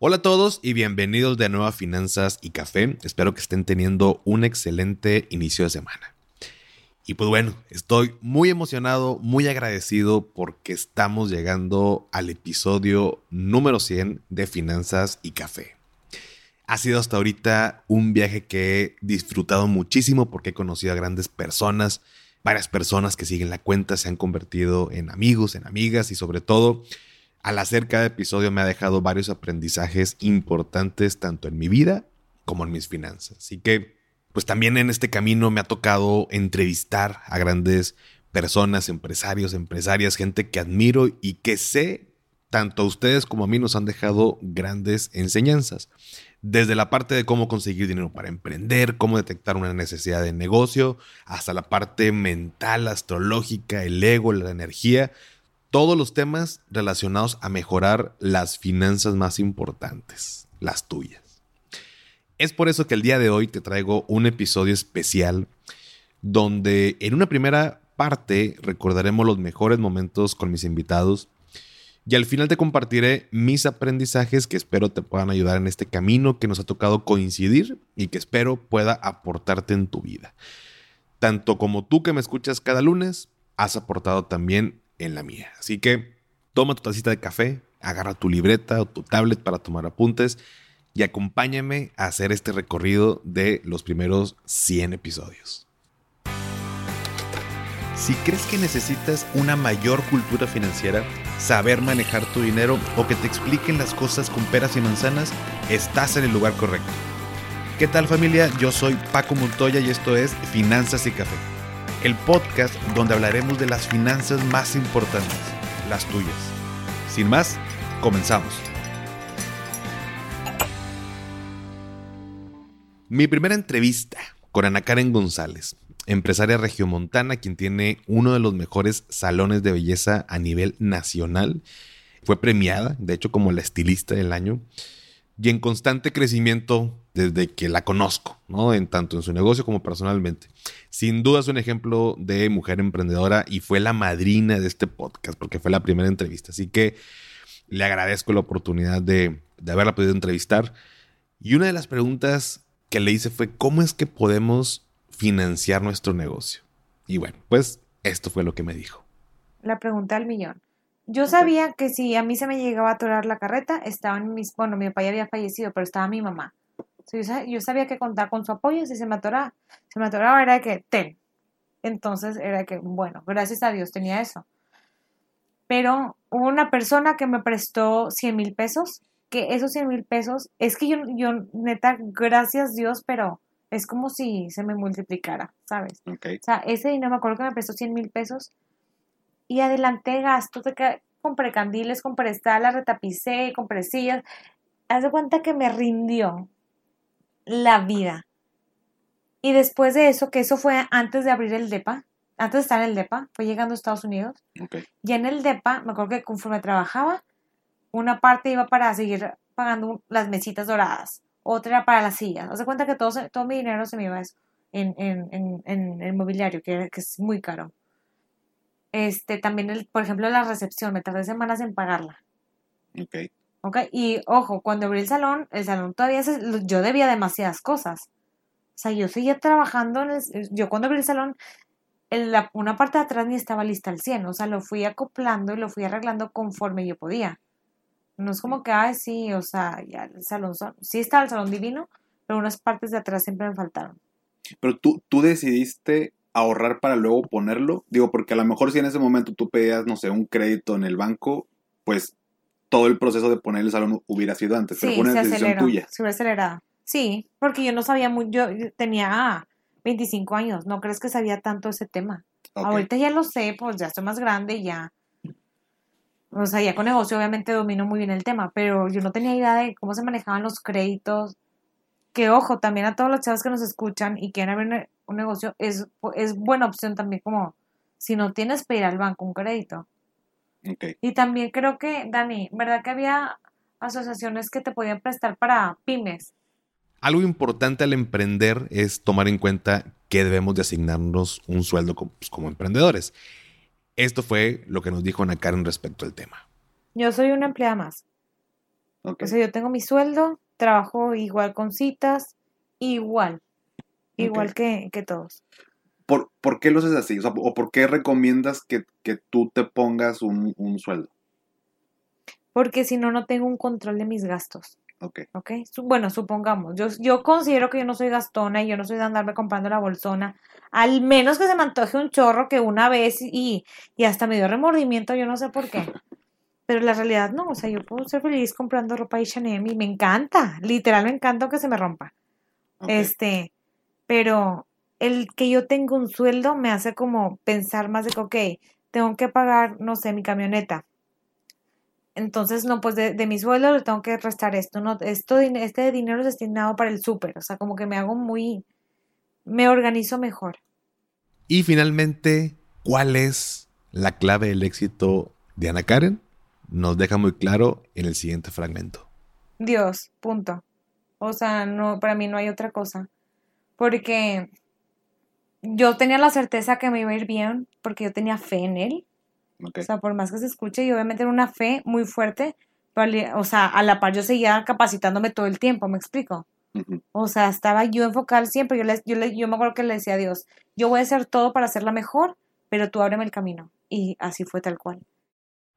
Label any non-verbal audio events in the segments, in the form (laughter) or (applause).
Hola a todos y bienvenidos de nuevo a Finanzas y Café. Espero que estén teniendo un excelente inicio de semana. Y pues bueno, estoy muy emocionado, muy agradecido porque estamos llegando al episodio número 100 de Finanzas y Café. Ha sido hasta ahorita un viaje que he disfrutado muchísimo porque he conocido a grandes personas, varias personas que siguen la cuenta se han convertido en amigos, en amigas y sobre todo al hacer cada episodio me ha dejado varios aprendizajes importantes tanto en mi vida como en mis finanzas. Así que, pues también en este camino me ha tocado entrevistar a grandes personas, empresarios, empresarias, gente que admiro y que sé, tanto a ustedes como a mí nos han dejado grandes enseñanzas. Desde la parte de cómo conseguir dinero para emprender, cómo detectar una necesidad de negocio, hasta la parte mental, astrológica, el ego, la energía todos los temas relacionados a mejorar las finanzas más importantes, las tuyas. Es por eso que el día de hoy te traigo un episodio especial donde en una primera parte recordaremos los mejores momentos con mis invitados y al final te compartiré mis aprendizajes que espero te puedan ayudar en este camino que nos ha tocado coincidir y que espero pueda aportarte en tu vida. Tanto como tú que me escuchas cada lunes, has aportado también en la mía. Así que toma tu tacita de café, agarra tu libreta o tu tablet para tomar apuntes y acompáñame a hacer este recorrido de los primeros 100 episodios. Si crees que necesitas una mayor cultura financiera, saber manejar tu dinero o que te expliquen las cosas con peras y manzanas, estás en el lugar correcto. ¿Qué tal familia? Yo soy Paco Montoya y esto es Finanzas y Café el podcast donde hablaremos de las finanzas más importantes, las tuyas. Sin más, comenzamos. Mi primera entrevista con Ana Karen González, empresaria regiomontana, quien tiene uno de los mejores salones de belleza a nivel nacional. Fue premiada, de hecho, como la estilista del año y en constante crecimiento desde que la conozco, ¿no? En tanto en su negocio como personalmente. Sin duda es un ejemplo de mujer emprendedora y fue la madrina de este podcast porque fue la primera entrevista. Así que le agradezco la oportunidad de, de haberla podido entrevistar. Y una de las preguntas que le hice fue, ¿cómo es que podemos financiar nuestro negocio? Y bueno, pues esto fue lo que me dijo. La pregunta al millón. Yo sabía que si a mí se me llegaba a atorar la carreta, estaban mis, bueno, mi papá ya había fallecido, pero estaba mi mamá. Yo sabía que contar con su apoyo, si se me atoraba, se me atoraba era que, ten. Entonces era que, bueno, gracias a Dios tenía eso. Pero hubo una persona que me prestó 100 mil pesos, que esos 100 mil pesos, es que yo, yo, neta, gracias Dios, pero es como si se me multiplicara, ¿sabes? O sea, ese dinero me acuerdo que me prestó 100 mil pesos y adelanté gastos de que compré candiles, compré estalas, retapicé, compré sillas. Haz de cuenta que me rindió la vida. Y después de eso, que eso fue antes de abrir el DEPA, antes de estar en el DEPA, fue llegando a Estados Unidos. Okay. Y en el DEPA, me acuerdo que conforme trabajaba, una parte iba para seguir pagando las mesitas doradas, otra era para las sillas. Haz de cuenta que todo, todo mi dinero se me iba eso, en, en, en, en el mobiliario, que, que es muy caro. Este, también, el, por ejemplo, la recepción, me tardé semanas en pagarla. Ok. Ok, y ojo, cuando abrí el salón, el salón todavía, yo debía demasiadas cosas. O sea, yo seguía trabajando, en el, yo cuando abrí el salón, en una parte de atrás ni estaba lista al 100, o sea, lo fui acoplando y lo fui arreglando conforme yo podía. No es como que, ay, sí, o sea, ya el salón, sí está el salón divino, pero unas partes de atrás siempre me faltaron. Pero tú, tú decidiste ahorrar para luego ponerlo? Digo, porque a lo mejor si en ese momento tú pedías, no sé, un crédito en el banco, pues todo el proceso de poner el salón hubiera sido antes, pero fue una decisión tuya. Se hubiera acelerado. Sí, porque yo no sabía mucho, yo tenía 25 años, no crees que sabía tanto ese tema. Ahorita ya lo sé, pues ya estoy más grande y ya. O sea, ya con negocio obviamente domino muy bien el tema, pero yo no tenía idea de cómo se manejaban los créditos. Que ojo, también a todos los chavos que nos escuchan y quieren abrir un negocio, es, es buena opción también como si no tienes que ir al banco un crédito. Y también creo que, Dani, ¿verdad que había asociaciones que te podían prestar para pymes? Algo importante al emprender es tomar en cuenta que debemos de asignarnos un sueldo como, pues, como emprendedores. Esto fue lo que nos dijo Ana Karen respecto al tema. Yo soy una empleada más. O sea, yo tengo mi sueldo, trabajo igual con citas, igual. Igual que, que todos. ¿Por, por qué lo haces así? O, sea, ¿o por qué recomiendas que, que tú te pongas un, un sueldo? Porque si no, no tengo un control de mis gastos. Ok. ¿Ok? Bueno, supongamos, yo, yo considero que yo no soy gastona y yo no soy de andarme comprando la bolsona. Al menos que se me antoje un chorro que una vez y, y hasta me dio remordimiento, yo no sé por qué. Pero la realidad no, o sea, yo puedo ser feliz comprando ropa y Chanel y me encanta, literal me encanta que se me rompa. Este, pero el que yo tenga un sueldo me hace como pensar más de que, ok, tengo que pagar, no sé, mi camioneta. Entonces, no, pues de, de mi sueldo le tengo que restar esto, no, esto, este dinero es destinado para el súper, o sea, como que me hago muy, me organizo mejor. Y finalmente, ¿cuál es la clave del éxito de Ana Karen? Nos deja muy claro en el siguiente fragmento. Dios, punto. O sea, no, para mí no hay otra cosa. Porque yo tenía la certeza que me iba a ir bien, porque yo tenía fe en él. ok. O sea, por más que se escuche, y obviamente era una fe muy fuerte, pero, o sea, a la par yo seguía capacitándome todo el tiempo, ¿me explico? O sea, estaba yo enfocada siempre, yo, le, yo, le- yo me acuerdo que le decía a Dios, yo voy a hacer todo para hacerla mejor, pero tú ábreme el camino. Y así fue tal cual.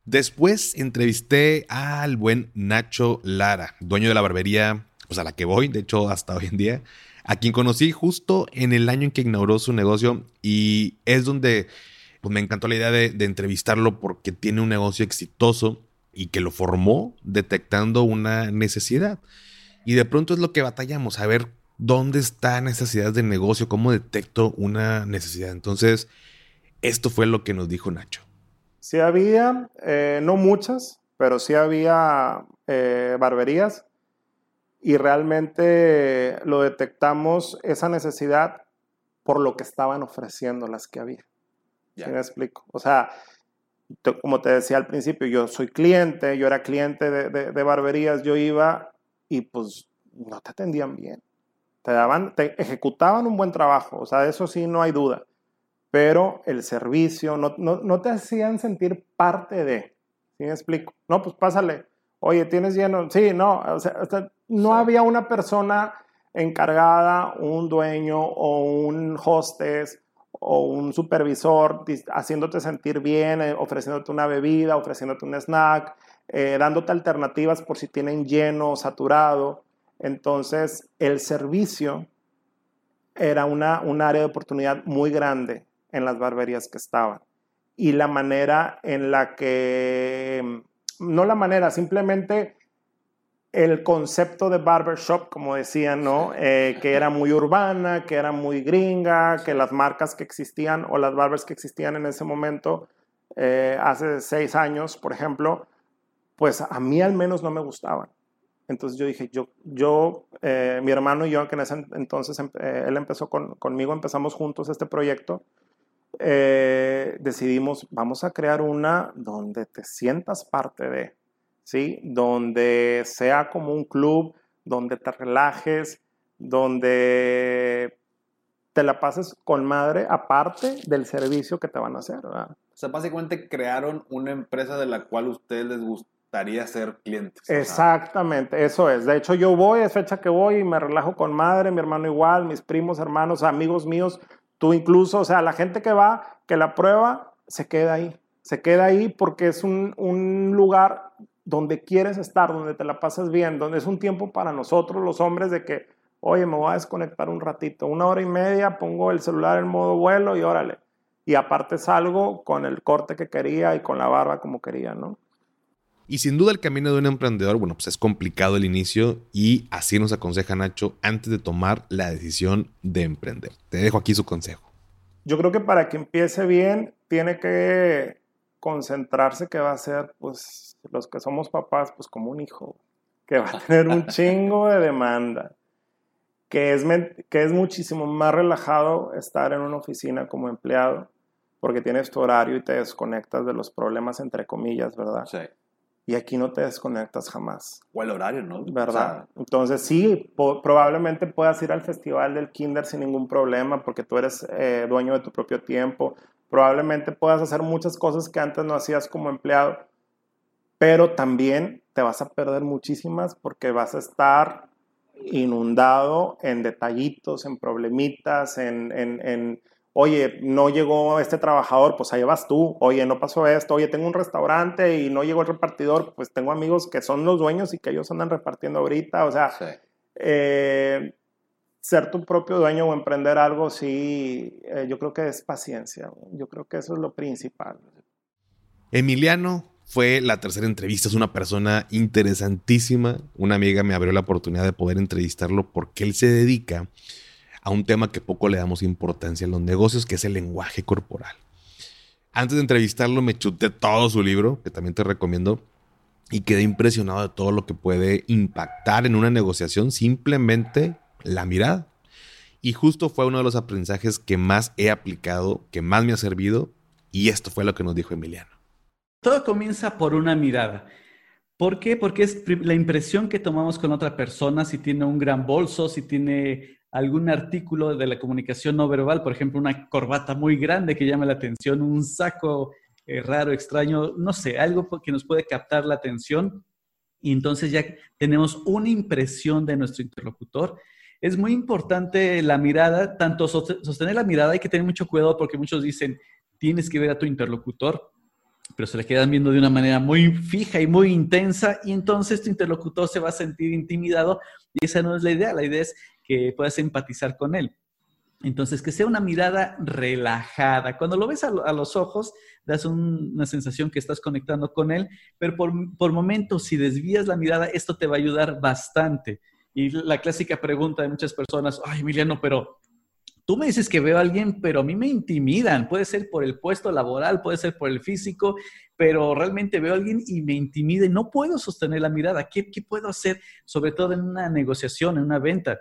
Después entrevisté al buen Nacho Lara, dueño de la barbería, pues a la que voy, de hecho hasta hoy en día, a quien conocí justo en el año en que inauguró su negocio y es donde pues, me encantó la idea de, entrevistarlo porque tiene un negocio exitoso y que lo formó detectando una necesidad. Y de pronto es lo que batallamos, a ver dónde está necesidad de negocio, cómo detecto una necesidad. Entonces, esto fue lo que nos dijo Nacho. Sí había, eh, no muchas, pero sí había eh, barberías y realmente lo detectamos esa necesidad por lo que estaban ofreciendo las que había. Ya. ¿Sí me explico? O sea, como te decía al principio, yo soy cliente, yo era cliente de, de- de barberías, yo iba y pues no te atendían bien. Te daban, te ejecutaban un buen trabajo, o sea, de eso sí no hay duda. Pero el servicio, no, no, no te hacían sentir parte de. ¿Sí me explico? No, pues pásale. Oye, ¿tienes lleno? Sí, no. O sea, no Sí. había una persona encargada, un dueño o un hostess o un supervisor haciéndote sentir bien, eh, ofreciéndote una bebida, ofreciéndote un snack, eh, dándote alternativas por si tienen lleno o saturado. Entonces, el servicio era una, un área de oportunidad muy grande en las barberías que estaban. Y la manera en la que, no la manera, simplemente el concepto de barbershop, como decían, ¿no? Eh, que era muy urbana, que era muy gringa, que las marcas que existían o las barbers que existían en ese momento, eh, hace seis años, por ejemplo, pues a mí al menos no me gustaban. Entonces yo dije, yo, yo eh, mi hermano y yo, que en ese entonces em- él empezó con- conmigo, empezamos juntos este proyecto, eh, decidimos, vamos a crear una donde te sientas parte de, ¿sí? Donde sea como un club, donde te relajes, donde te la pases con madre, aparte del servicio que te van a hacer, ¿verdad? O sea, básicamente crearon una empresa de la cual a ustedes les gustaría ser clientes. Exactamente, eso es. De hecho, yo voy, es fecha que voy y me relajo con madre, mi hermano igual, mis primos, hermanos, amigos míos, tú incluso, o sea, la gente que va, que la prueba, se queda ahí. Se queda ahí porque es un, un lugar donde quieres estar, donde te la pasas bien, donde es un tiempo para nosotros los hombres de que, oye, me voy a desconectar un ratito, una hora y media, pongo el celular en modo vuelo y órale. Y aparte salgo con el corte que quería y con la barba como quería, ¿no? Y sin duda el camino de un emprendedor, bueno, pues es complicado el inicio y así nos aconseja Nacho antes de tomar la decisión de emprender. Te dejo aquí su consejo. Yo creo que para que empiece bien, tiene que concentrarse que va a ser, pues, los que somos papás, pues como un hijo, que va a (laughs) tener un chingo de demanda, que es, que es muchísimo más relajado estar en una oficina como empleado, porque tienes tu horario y te desconectas de los problemas, entre comillas, ¿verdad? Sí. Y aquí no te desconectas jamás. O el horario, ¿no? ¿verdad? Entonces sí, po- probablemente puedas ir al festival del kinder sin ningún problema porque tú eres eh, dueño de tu propio tiempo. Probablemente puedas hacer muchas cosas que antes no hacías como empleado, pero también te vas a perder muchísimas porque vas a estar inundado en detallitos, en problemitas, en, en, en, oye, no llegó este trabajador, pues ahí vas tú, oye, no pasó esto, oye, tengo un restaurante y no llegó el repartidor, pues tengo amigos que son los dueños y que ellos andan repartiendo ahorita, o sea, eh, ser tu propio dueño o emprender algo, sí, eh, yo creo que es paciencia, yo creo que eso es lo principal. Emiliano fue la tercera entrevista, es una persona interesantísima, una amiga me abrió la oportunidad de poder entrevistarlo porque él se dedica a un tema que poco le damos importancia en los negocios, que es el lenguaje corporal. Antes de entrevistarlo me chuté todo su libro, que también te recomiendo, y quedé impresionado de todo lo que puede impactar en una negociación simplemente la mirada. Y justo fue uno de los aprendizajes que más he aplicado, que más me ha servido, y esto fue lo que nos dijo Emiliano. Todo comienza por una mirada. ¿Por qué? Porque es la impresión que tomamos con otra persona, si tiene un gran bolso, si tiene algún artículo de la comunicación no verbal, por ejemplo, una corbata muy grande que llame la atención, un saco eh, raro, extraño, no sé, algo que nos puede captar la atención. Y entonces ya tenemos una impresión de nuestro interlocutor. Es muy importante la mirada, tanto sostener la mirada, hay que tener mucho cuidado porque muchos dicen, tienes que ver a tu interlocutor, pero se le quedan viendo de una manera muy fija y muy intensa y entonces tu interlocutor se va a sentir intimidado y esa no es la idea, la idea es que puedas empatizar con él. Entonces, que sea una mirada relajada. Cuando lo ves a, los ojos, das una sensación que estás conectando con él, pero por, por momentos, si desvías la mirada, esto te va a ayudar bastante. Y la clásica pregunta de muchas personas, ay, Emiliano, pero tú me dices que veo a alguien, pero a mí me intimidan. Puede ser por el puesto laboral, puede ser por el físico, pero realmente veo a alguien y me intimida no puedo sostener la mirada. ¿Qué, qué puedo hacer? Sobre todo en una negociación, en una venta.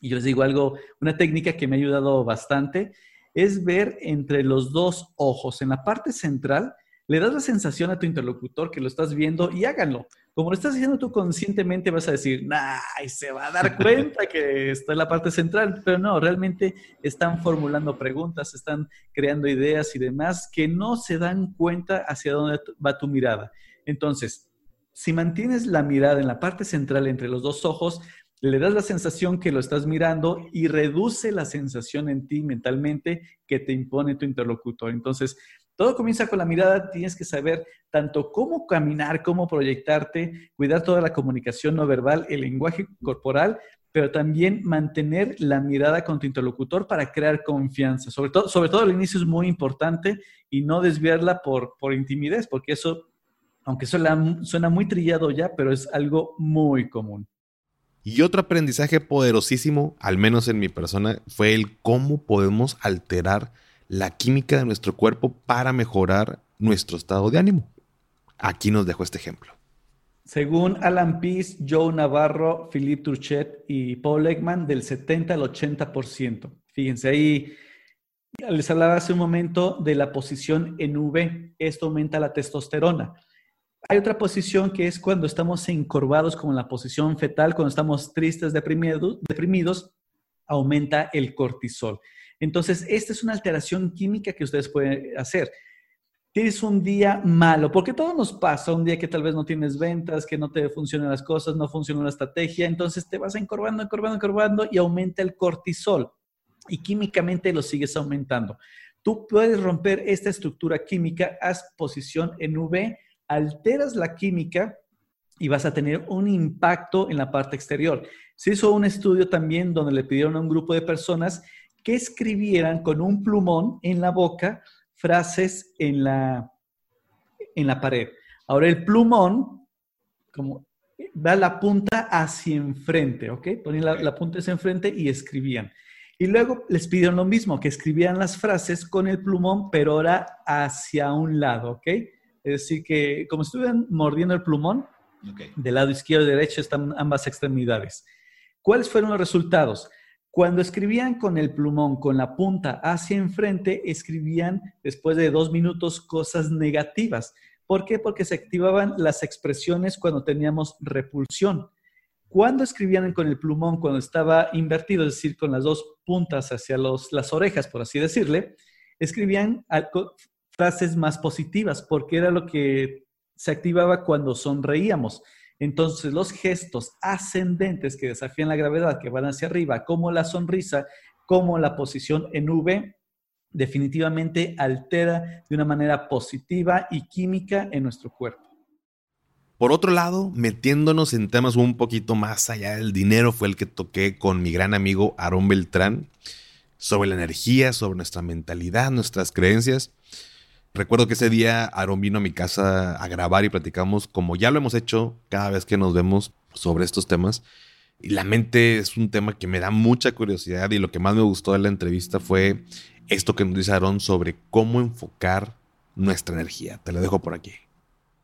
Y yo les digo algo, una técnica que me ha ayudado bastante es ver entre los dos ojos, en la parte central, le das la sensación a tu interlocutor que lo estás viendo y háganlo. Como lo estás haciendo tú conscientemente, vas a decir, ¡ay! Se va a dar cuenta que está en la parte central. Pero no, realmente están formulando preguntas, están creando ideas y demás que no se dan cuenta hacia dónde va tu mirada. Entonces, si mantienes la mirada en la parte central entre los dos ojos, le das la sensación que lo estás mirando y reduce la sensación en ti mentalmente que te impone tu interlocutor. Entonces, todo comienza con la mirada, tienes que saber tanto cómo caminar, cómo proyectarte, cuidar toda la comunicación no verbal, el lenguaje corporal, pero también mantener la mirada con tu interlocutor para crear confianza. Sobre todo, sobre todo al inicio es muy importante y no desviarla por, por intimidez, porque eso, aunque suena, suena muy trillado ya, pero es algo muy común. Y otro aprendizaje poderosísimo, al menos en mi persona, fue el cómo podemos alterar la química de nuestro cuerpo para mejorar nuestro estado de ánimo. Aquí nos dejo este ejemplo. Según Alan Pease, Joe Navarro, Philippe Turchet y Paul Ekman, del 70 al 80%. Fíjense ahí, les hablaba hace un momento de la posición en V. Esto aumenta la testosterona. Hay otra posición que es cuando estamos encorvados, como en la posición fetal, cuando estamos tristes, deprimidos, deprimidos aumenta el cortisol. Entonces, esta es una alteración química que ustedes pueden hacer. Tienes un día malo, porque todo nos pasa, un día que tal vez no tienes ventas, que no te funcionan las cosas, no funciona la estrategia, entonces te vas encorvando, encorvando, encorvando y aumenta el cortisol y químicamente lo sigues aumentando. Tú puedes romper esta estructura química, haz posición en alteras la química y vas a tener un impacto en la parte exterior. Se hizo un estudio también donde le pidieron a un grupo de personas que escribieran con un plumón en la boca frases en la, en la pared. Ahora el plumón, como va la punta hacia enfrente, ¿ok? Ponían la, la, punta hacia enfrente y escribían. Y luego les pidieron lo mismo, que escribieran las frases con el plumón, pero ahora hacia un lado, ¿ok? Es decir, que como si estuvieran mordiendo el plumón, del lado izquierdo y derecho están ambas extremidades. ¿Cuáles fueron los resultados? Cuando escribían con el plumón, con la punta hacia enfrente, escribían después de dos minutos cosas negativas. ¿Por qué? Porque se activaban las expresiones cuando teníamos repulsión. Cuando escribían con el plumón, cuando estaba invertido, es decir, con las dos puntas hacia las orejas, por así decirle, escribían frases más positivas, porque era lo que se activaba cuando sonreíamos. Entonces, los gestos ascendentes que desafían la gravedad, que van hacia arriba, como la sonrisa, como la posición en V, definitivamente altera de una manera positiva y química en nuestro cuerpo. Por otro lado, metiéndonos en temas un poquito más allá del dinero, fue el que toqué con mi gran amigo Aarón Beltrán sobre la energía, sobre nuestra mentalidad, nuestras creencias. Recuerdo que ese día Aarón vino a mi casa a grabar y platicamos, como ya lo hemos hecho cada vez que nos vemos sobre estos temas. Y la mente es un tema que me da mucha curiosidad y lo que más me gustó de la entrevista fue esto que nos dice Aarón sobre cómo enfocar nuestra energía. Te lo dejo por aquí.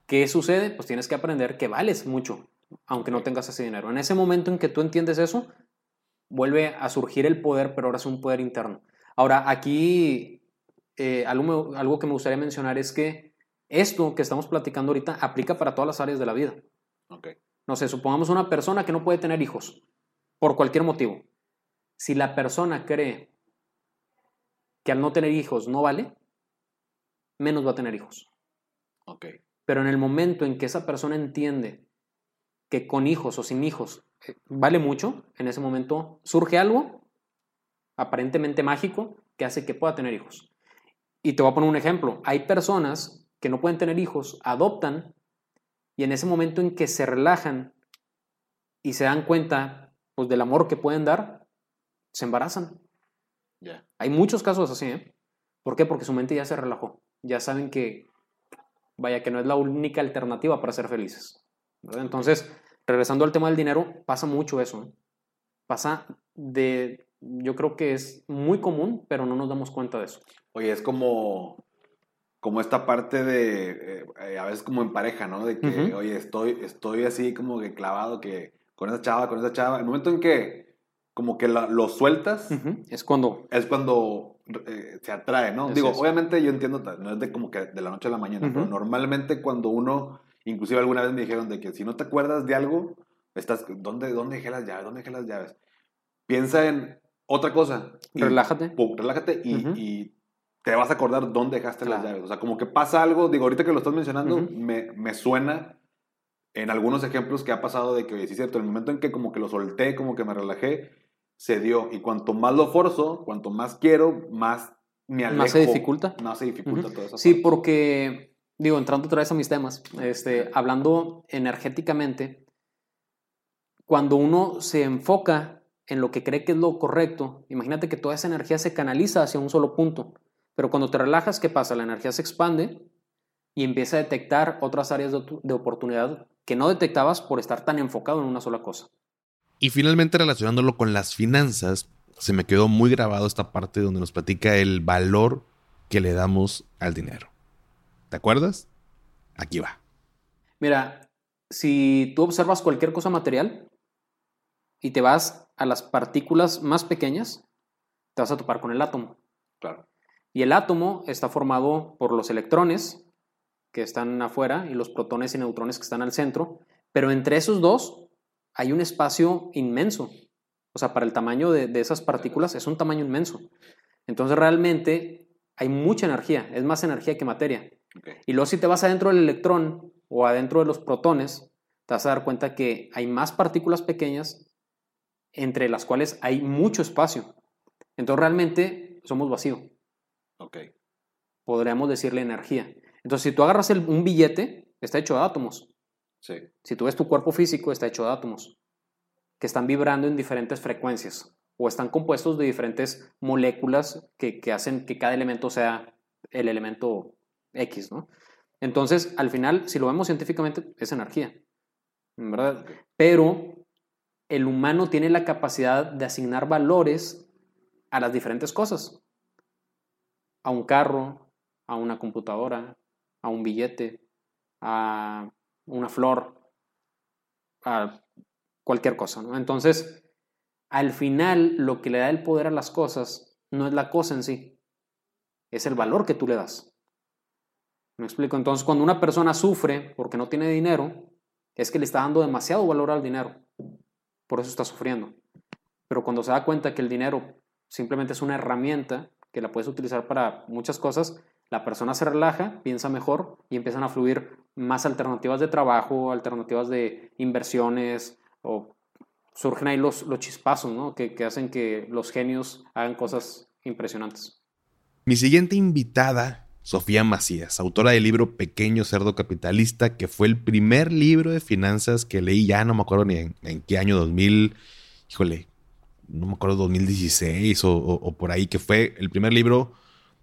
¿Qué sucede? Pues tienes que aprender que vales mucho, aunque no tengas ese dinero. En ese momento en que tú entiendes eso, vuelve a surgir el poder, pero ahora es un poder interno. Ahora, aquí eh, algo, algo que me gustaría mencionar es que esto que estamos platicando ahorita aplica para todas las áreas de la vida. Ok. No sé, supongamos una persona que no puede tener hijos, por cualquier motivo. Si la persona cree que al no tener hijos no vale, menos va a tener hijos. Ok. Pero en el momento en que esa persona entiende que con hijos o sin hijos eh, vale mucho, en ese momento surge algo aparentemente mágico que hace que pueda tener hijos. Y te voy a poner un ejemplo. Hay personas que no pueden tener hijos, adoptan y en ese momento en que se relajan y se dan cuenta pues, del amor que pueden dar, se embarazan. Ya. Hay muchos casos así, ¿eh? ¿Por qué? Porque su mente ya se relajó. Ya saben que, vaya, que no es la única alternativa para ser felices. ¿verdad? Entonces, regresando al tema del dinero, pasa mucho eso. ¿eh? Pasa de, yo creo que es muy común, pero no nos damos cuenta de eso. Oye, es como, como esta parte de, eh, eh, a veces como en pareja, ¿no? De que, Ujú. oye, estoy, estoy así como que clavado que con esa chava, con esa chava. El momento en que como que la- lo sueltas, Ujú. Es cuando es cuando eh, se atrae, ¿no? Así Digo, es. obviamente yo entiendo, no es de como que de la noche a la mañana, pero Ujú. normalmente cuando uno, inclusive alguna vez me dijeron de que si no te acuerdas de algo, estás, ¿dónde, dónde dejé las llaves? ¿Dónde dejé las llaves? Piensa en otra cosa. y- relájate. pum, relájate y, te vas a acordar dónde dejaste las Claro. llaves. O sea, como que pasa algo, digo, ahorita que lo estás mencionando, me, me suena en algunos ejemplos que ha pasado de que, oye, sí es cierto, el momento en que como que lo solté, como que me relajé, se dio. Y cuanto más lo forzo, cuanto más quiero, más me alejo. Más se dificulta. Más se dificulta Ujú. toda esa Sí, porque, digo, entrando otra vez a mis temas, este, hablando energéticamente, cuando uno se enfoca en lo que cree que es lo correcto, imagínate que toda esa energía se canaliza hacia un solo punto. Pero cuando te relajas, ¿qué pasa? La energía se expande y empieza a detectar otras áreas de, de oportunidad que no detectabas por estar tan enfocado en una sola cosa. Y finalmente relacionándolo con las finanzas, se me quedó muy grabado esta parte donde nos platica el valor que le damos al dinero. ¿Te acuerdas? Aquí va. Mira, si tú observas cualquier cosa material y te vas a las partículas más pequeñas, te vas a topar con el átomo. Claro. Y el átomo está formado por los electrones que están afuera y los protones y neutrones que están al centro, pero entre esos dos hay un espacio inmenso. O sea, para el tamaño de, de esas partículas es un tamaño inmenso. Entonces realmente hay mucha energía, es más energía que materia. Ok. Y luego si te vas adentro del electrón o adentro de los protones, te vas a dar cuenta que hay más partículas pequeñas entre las cuales hay mucho espacio. Entonces realmente somos vacío, Ok. podríamos decirle energía. Entonces si tú agarras el- un billete, está hecho de átomos. Sí. Si tú ves tu cuerpo físico, está hecho de átomos que están vibrando en diferentes frecuencias o están compuestos de diferentes moléculas que, que hacen que cada elemento sea el elemento X, ¿no? Entonces, al final, si lo vemos científicamente, es energía, ¿verdad? Pero el humano tiene la capacidad de asignar valores a las diferentes cosas. A un carro, a una computadora, a un billete, a una flor, a cualquier cosa. Entonces, al final, lo que le da el poder a las cosas no es la cosa en sí, es el valor que tú le das. ¿Me explico? Entonces, cuando una persona sufre porque no tiene dinero, es que le está dando demasiado valor al dinero. Por eso está sufriendo. Pero cuando se da cuenta que el dinero simplemente es una herramienta que la puedes utilizar para muchas cosas, la persona se relaja, piensa mejor y empiezan a fluir más alternativas de trabajo, alternativas de inversiones o surgen ahí los, los chispazos, ¿no? Que, que hacen que los genios hagan cosas impresionantes. Mi siguiente invitada, Sofía Macías, autora del libro Pequeño Cerdo Capitalista, que fue el primer libro de finanzas que leí, ya no me acuerdo ni en, en qué año, 2000, híjole, no me acuerdo, 2016 o, o, o por ahí, que fue el primer libro,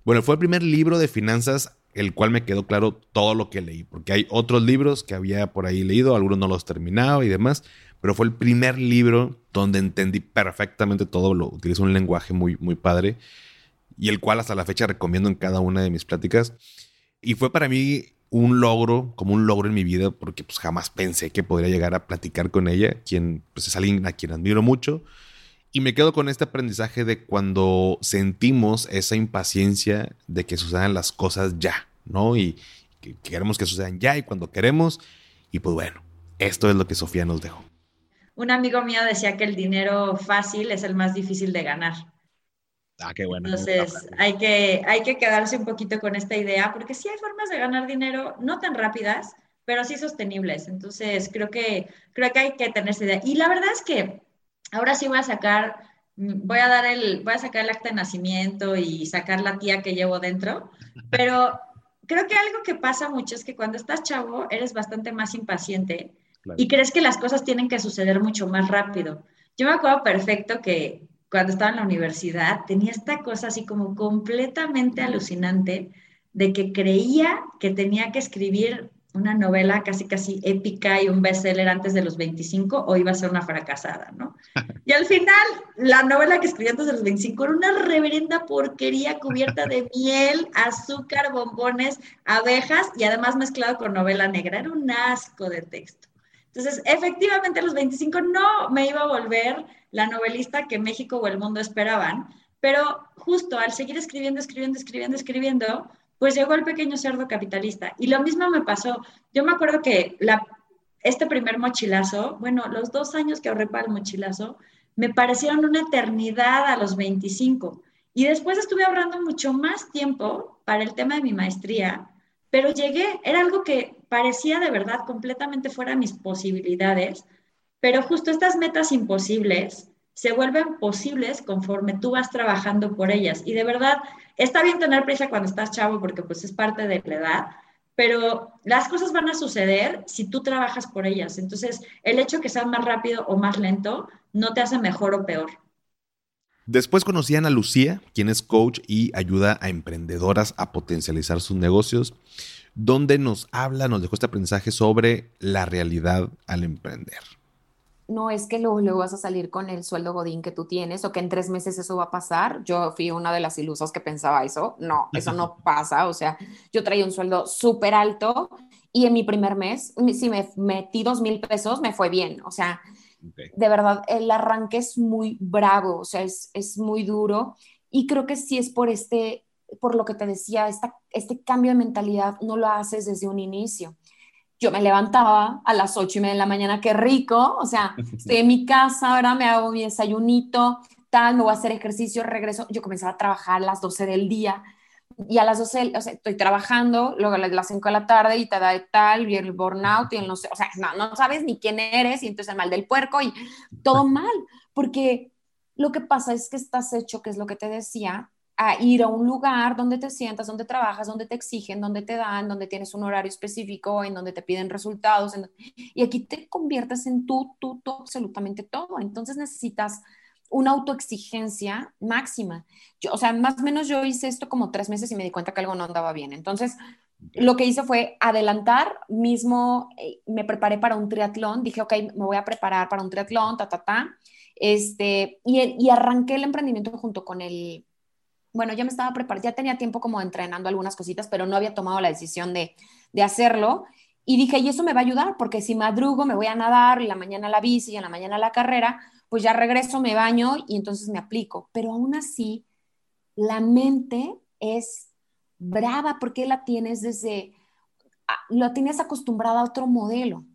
bueno, fue el primer libro de finanzas el cual me quedó claro todo lo que leí, porque hay otros libros que había por ahí leído, algunos no los terminaba y demás, pero fue el primer libro donde entendí perfectamente todo, lo utilizo un lenguaje muy, muy padre y el cual hasta la fecha recomiendo en cada una de mis pláticas. Y fue para mí un logro, como un logro en mi vida, porque pues jamás pensé que podría llegar a platicar con ella, quien pues es alguien a quien admiro mucho. Y me quedo con este aprendizaje de cuando sentimos esa impaciencia de que sucedan las cosas ya, ¿no? Y que queremos que sucedan ya y cuando queremos. Y pues bueno, esto es lo que Sofía nos dejó. Un amigo mío decía que el dinero fácil es el más difícil de ganar. Ah, qué bueno. Entonces, hay que, hay que quedarse un poquito con esta idea, porque sí hay formas de ganar dinero, no tan rápidas, pero sí sostenibles. Entonces, creo que, creo que hay que tener esa idea. Y la verdad es que ahora sí voy a sacar, voy a dar el, voy a sacar el acta de nacimiento y sacar la tía que llevo dentro, (laughs) pero creo que algo que pasa mucho es que cuando estás chavo eres bastante más impaciente claro. y crees que las cosas tienen que suceder mucho más rápido. Yo me acuerdo perfecto que cuando estaba en la universidad tenía esta cosa así como completamente alucinante de que creía que tenía que escribir una novela casi casi épica y un bestseller antes de los 25 o iba a ser una fracasada, ¿no? (laughs) Y al final, la novela que escribí antes de los 25 era una reverenda porquería cubierta de (laughs) miel, azúcar, bombones, abejas y además mezclado con novela negra. Era un asco de texto. Entonces, efectivamente, a los 25 no me iba a volver la novelista que México o el mundo esperaban, pero justo al seguir escribiendo, escribiendo, escribiendo, escribiendo, pues llegó el pequeño cerdo capitalista. Y lo mismo me pasó. Yo me acuerdo que este primer mochilazo, bueno, los dos años que ahorré para el mochilazo, me parecieron una eternidad a los 25. Y después estuve ahorrando mucho más tiempo para el tema de mi maestría, pero llegué, era algo que parecía de verdad completamente fuera de mis posibilidades, pero justo estas metas imposibles se vuelven posibles conforme tú vas trabajando por ellas. Y de verdad, está bien tener prisa cuando estás chavo porque pues es parte de la edad, pero las cosas van a suceder si tú trabajas por ellas. Entonces, el hecho que sea más rápido o más lento no te hace mejor o peor. Después conocí a Ana Lucía, quien es coach y ayuda a emprendedoras a potencializar sus negocios, donde nos habla, nos dejó este aprendizaje sobre la realidad al emprender no es que luego, luego, vas a salir con el sueldo godín que tú tienes o que en tres meses eso va a pasar. Yo fui una de las ilusas que pensaba eso. No, eso no (laughs) pasa. O sea, yo traía un sueldo súper alto y en mi primer mes, si me metí dos mil pesos, me fue bien. O sea, okay. de verdad, el arranque es muy bravo, o sea, es, es muy duro. Y creo que sí es por este, por lo que te decía, esta, este cambio de mentalidad no lo haces desde un inicio yo me levantaba a las ocho y media de la mañana, qué rico, o sea, (laughs) estoy en mi casa, ahora me hago mi desayunito, tal, me voy a hacer ejercicio, regreso, yo comenzaba a trabajar a las 12 del día, y a las 12, o sea, estoy trabajando, luego a las 5 de la tarde y te da de tal, y el burnout, y el no sé, o sea, no, no sabes ni quién eres, y entonces el mal del puerco, y todo mal, porque lo que pasa es que estás hecho, que es lo que te decía, a ir a un lugar donde te sientas, donde trabajas, donde te exigen, donde te dan, donde tienes un horario específico, en donde te piden resultados. Y aquí te conviertes en tú, tú, tú, absolutamente todo. Entonces necesitas una autoexigencia máxima. Yo, o sea, más o menos yo hice esto como tres meses y me di cuenta que algo no andaba bien. Entonces, lo que hice fue adelantar, mismo eh, me preparé para un triatlón, dije, ok, me voy a preparar para un triatlón, ta, ta, ta. Este, y, y arranqué el emprendimiento junto con el, bueno, ya me estaba preparando, ya tenía tiempo como entrenando algunas cositas, pero no había tomado la decisión de, de, hacerlo. Y dije, y eso me va a ayudar, porque si madrugo me voy a nadar, y la mañana la bici, y en la mañana la carrera, pues ya regreso, me baño y entonces me aplico. Pero aún así, la mente es brava porque la tienes desde, lo tienes acostumbrada a otro modelo.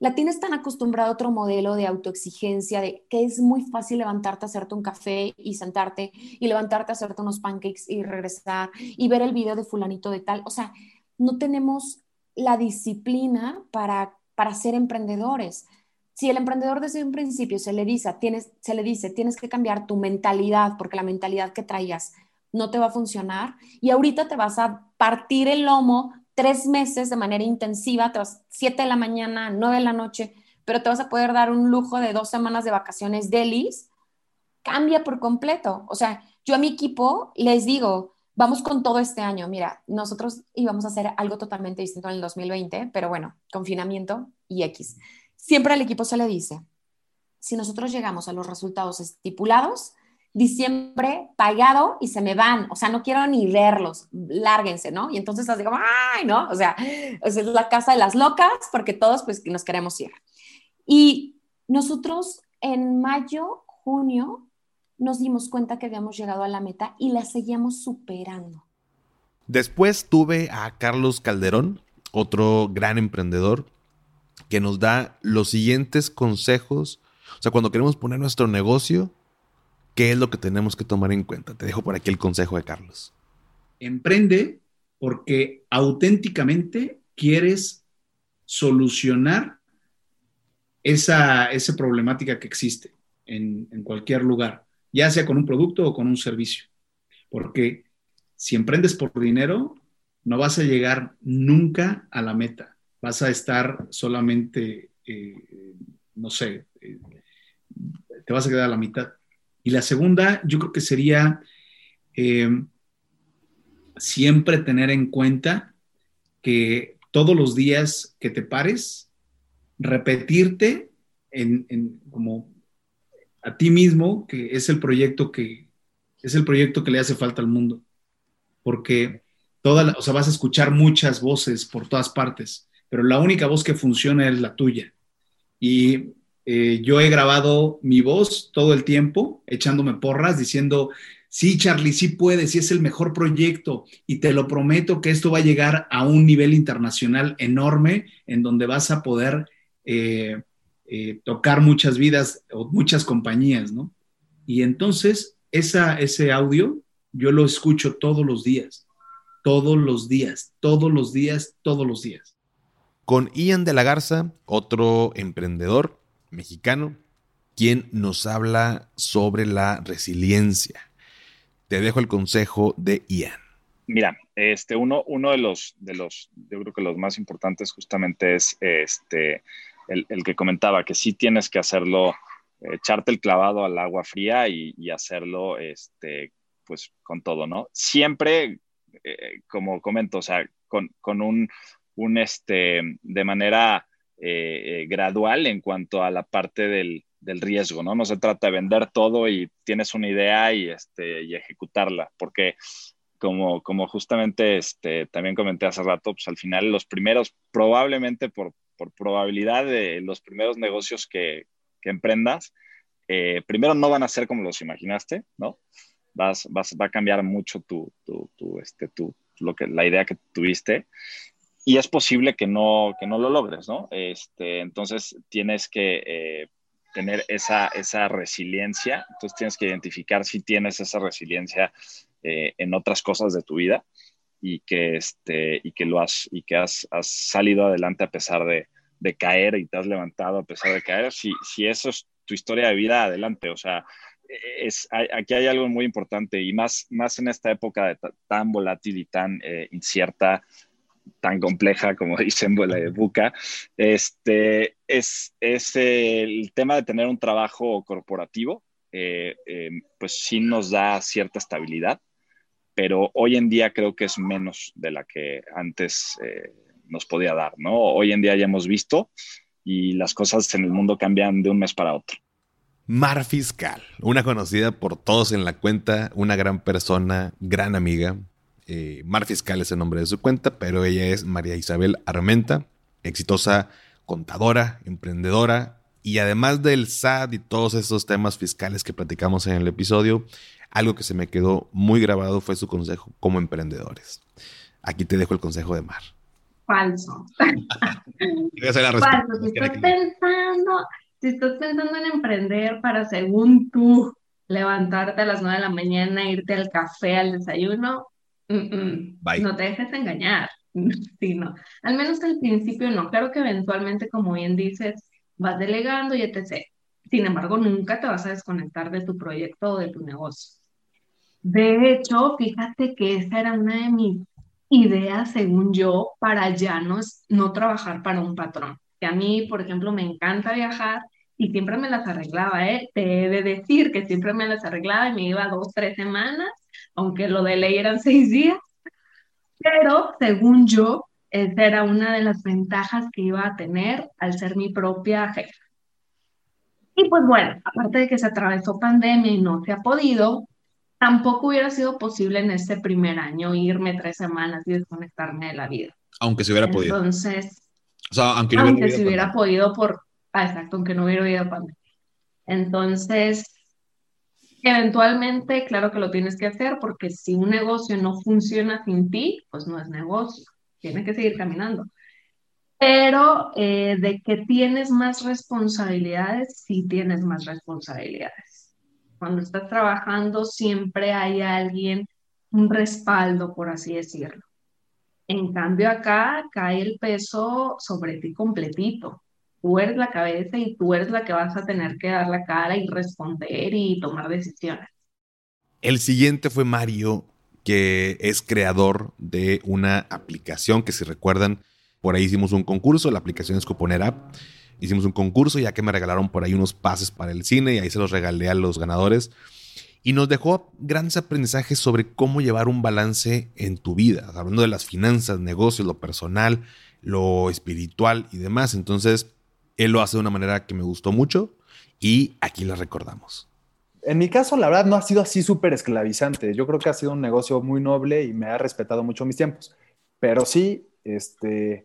la tienes tan acostumbrada a otro modelo de autoexigencia, de que es muy fácil levantarte, hacerte un café y sentarte, y levantarte, hacerte unos pancakes y regresar, y ver el video de fulanito de tal. O sea, no tenemos la disciplina para, para ser emprendedores. Si el emprendedor desde un principio se le, dice, tienes, se le dice, tienes que cambiar tu mentalidad, porque la mentalidad que traías no te va a funcionar, y ahorita te vas a partir el lomo tres meses de manera intensiva, tras siete de la mañana, nueve de la noche, pero te vas a poder dar un lujo de dos semanas de vacaciones delis, cambia por completo. O sea, yo a mi equipo les digo, vamos con todo este año. Mira, nosotros íbamos a hacer algo totalmente distinto en el 2020, pero bueno, confinamiento y X. Siempre al equipo se le dice, si nosotros llegamos a los resultados estipulados, diciembre pagado y se me van, o sea, no quiero ni verlos, lárguense, ¿no? Y entonces así como, ay, ¿no? O sea, es la casa de las locas porque todos pues nos queremos ir. Y nosotros en mayo, junio, nos dimos cuenta que habíamos llegado a la meta y la seguíamos superando. Después tuve a Carlos Calderón, otro gran emprendedor, que nos da los siguientes consejos. O sea, cuando queremos poner nuestro negocio, ¿Qué es lo que tenemos que tomar en cuenta? Te dejo por aquí el consejo de Carlos. Emprende porque auténticamente quieres solucionar esa, esa problemática que existe en, en cualquier lugar, ya sea con un producto o con un servicio. Porque si emprendes por dinero, no vas a llegar nunca a la meta. Vas a estar solamente, eh, no sé, eh, te vas a quedar a la mitad. Y la segunda, yo creo que sería eh, siempre tener en cuenta que todos los días que te pares, repetirte en, como a ti mismo que es el proyecto que es el proyecto que le hace falta al mundo. Porque toda o sea, vas a escuchar muchas voces por todas partes, pero la única voz que funciona es la tuya. Y eh, yo he grabado mi voz todo el tiempo, echándome porras, diciendo, sí, Charlie, sí puedes, sí es el mejor proyecto y te lo prometo que esto va a llegar a un nivel internacional enorme en donde vas a poder eh, eh, tocar muchas vidas o muchas compañías, ¿no? Y entonces esa, ese audio yo lo escucho todos los días, todos los días, todos los días, todos los días. Con Ian de la Garza, otro emprendedor, mexicano, quien nos habla sobre la resiliencia. Te dejo el consejo de Ian. Mira, este, uno, uno de los, de los, yo creo que los más importantes justamente es este, el, que comentaba, que sí tienes que hacerlo, echarte el clavado al agua fría y, hacerlo, este, pues, con todo, ¿no? Siempre, eh, como comento, o sea, con, con un, un, este, de manera eh, eh, gradual en cuanto a la parte del, riesgo, ¿no? No se trata de vender todo y tienes una idea y, este, y ejecutarla, porque como, como justamente este, también comenté hace rato, pues al final los primeros, probablemente por, por probabilidad de los primeros negocios que, que emprendas, eh, primero no van a ser como los imaginaste, ¿no? Vas, vas, va a cambiar mucho tu, tu, tu, este, tu, lo que, la idea que tuviste y es posible que no, que no lo logres, ¿no? Este, entonces tienes que eh, tener esa, esa resiliencia, entonces tienes que identificar si tienes esa resiliencia eh, en otras cosas de tu vida y que, este, y que, lo has, y que has, has salido adelante a pesar de, de, caer y te has levantado a pesar de caer. Si, si eso es tu historia de vida, adelante. O sea, es, aquí hay algo muy importante y más, más en esta época de tan volátil y tan eh, incierta tan compleja como (laughs) dicen de Buca, este, es, es, el tema de tener un trabajo corporativo, eh, eh, pues sí nos da cierta estabilidad, pero hoy en día creo que es menos de la que antes eh, nos podía dar, ¿no? Hoy en día ya hemos visto y las cosas en el mundo cambian de un mes para otro. Mar Fiscal, una conocida por todos en la cuenta, una gran persona, gran amiga, eh, Mar Fiscal es el nombre de su cuenta, pero ella es María Isabel Armenta, exitosa contadora, emprendedora, y además del SAT y todos esos temas fiscales que platicamos en el episodio, algo que se me quedó muy grabado fue su consejo como emprendedores. Aquí te dejo el consejo de Mar. falso. La respuesta. Falso. Si estás pensando, si estás pensando en emprender para según tú levantarte a las 9 de la mañana, irte al café, al desayuno, mm, mm, Bye. no te dejes engañar. (laughs) Sí, no. Al menos al principio no. Claro que eventualmente, como bien dices, vas delegando y etc. Sin embargo, nunca te vas a desconectar de tu proyecto o de tu negocio. De hecho, fíjate que esa era una de mis ideas, según yo, para ya no, no trabajar para un patrón. Que a mí, por ejemplo, me encanta viajar y siempre me las arreglaba, ¿eh? Te he de decir que siempre me las arreglaba y me iba dos, tres semanas, aunque lo de ley eran (laughs) seis días. Pero, según yo, esa era una de las ventajas que iba a tener al ser mi propia jefa. Y pues bueno, aparte de que se atravesó pandemia y no se ha podido, tampoco hubiera sido posible en este primer año irme tres semanas y desconectarme de la vida. Aunque se hubiera podido. Entonces, O sea, aunque no aunque hubiera se hubiera podido por, ah, exacto, aunque no hubiera habido pandemia. Entonces, eventualmente, claro que lo tienes que hacer porque si un negocio no funciona sin ti, pues no es negocio, tiene que seguir caminando. Pero eh, de que tienes más responsabilidades, sí tienes más responsabilidades. Cuando estás trabajando, siempre hay alguien, un respaldo, por así decirlo. En cambio, acá cae el peso sobre ti completito. Tú eres la cabeza y tú eres la que vas a tener que dar la cara y responder y tomar decisiones. El siguiente fue Mario, que es creador de una aplicación que si recuerdan, por ahí hicimos un concurso, la aplicación es Cuponer App. Hicimos un concurso ya que me regalaron por ahí unos pases para el cine y ahí se los regalé a los ganadores. Y nos dejó grandes aprendizajes sobre cómo llevar un balance en tu vida, hablando de las finanzas, negocios, lo personal, lo espiritual y demás. Entonces, él lo hace de una manera que me gustó mucho y aquí la recordamos. En mi caso, la verdad, no ha sido así súper esclavizante. Yo creo que ha sido un negocio muy noble y me ha respetado mucho mis tiempos. Pero sí, este,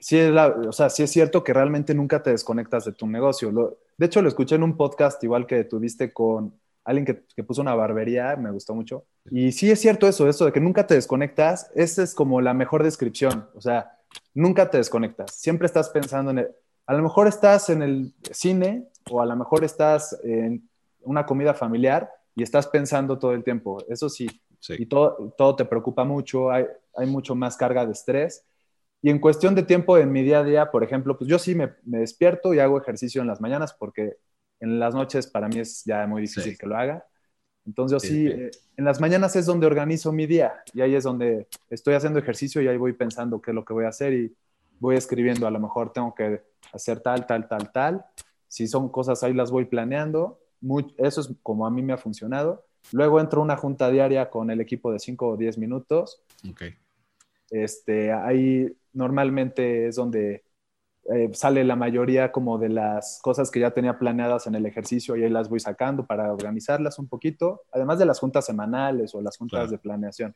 sí es, la- o sea, sí es cierto que realmente nunca te desconectas de tu negocio. Lo- de hecho, lo escuché en un podcast igual que tuviste con alguien que, que puso una barbería, me gustó mucho. Y sí es cierto eso, eso de que nunca te desconectas, esa es como la mejor descripción. O sea, nunca te desconectas. Siempre estás pensando en el, a lo mejor estás en el cine o a lo mejor estás en una comida familiar y estás pensando todo el tiempo. Eso sí, Sí. y todo, todo te preocupa mucho, hay, hay mucho más carga de estrés. Y en cuestión de tiempo en mi día a día, por ejemplo, pues yo sí me, me despierto y hago ejercicio en las mañanas porque en las noches para mí es ya muy difícil Sí. que lo haga. Entonces yo Sí, sí, sí. eh, en las mañanas es donde organizo mi día y ahí es donde estoy haciendo ejercicio y ahí voy pensando qué es lo que voy a hacer y voy escribiendo, a lo mejor tengo que hacer tal, tal, tal, tal. Si son cosas ahí las voy planeando. Muy- eso es como a mí me ha funcionado. Luego entro a una junta diaria con el equipo de 5 o 10 minutos. Ok. Este, ahí normalmente es donde eh, sale la mayoría como de las cosas que ya tenía planeadas en el ejercicio y ahí las voy sacando para organizarlas un poquito, además de las juntas semanales o las juntas Claro. de planeación.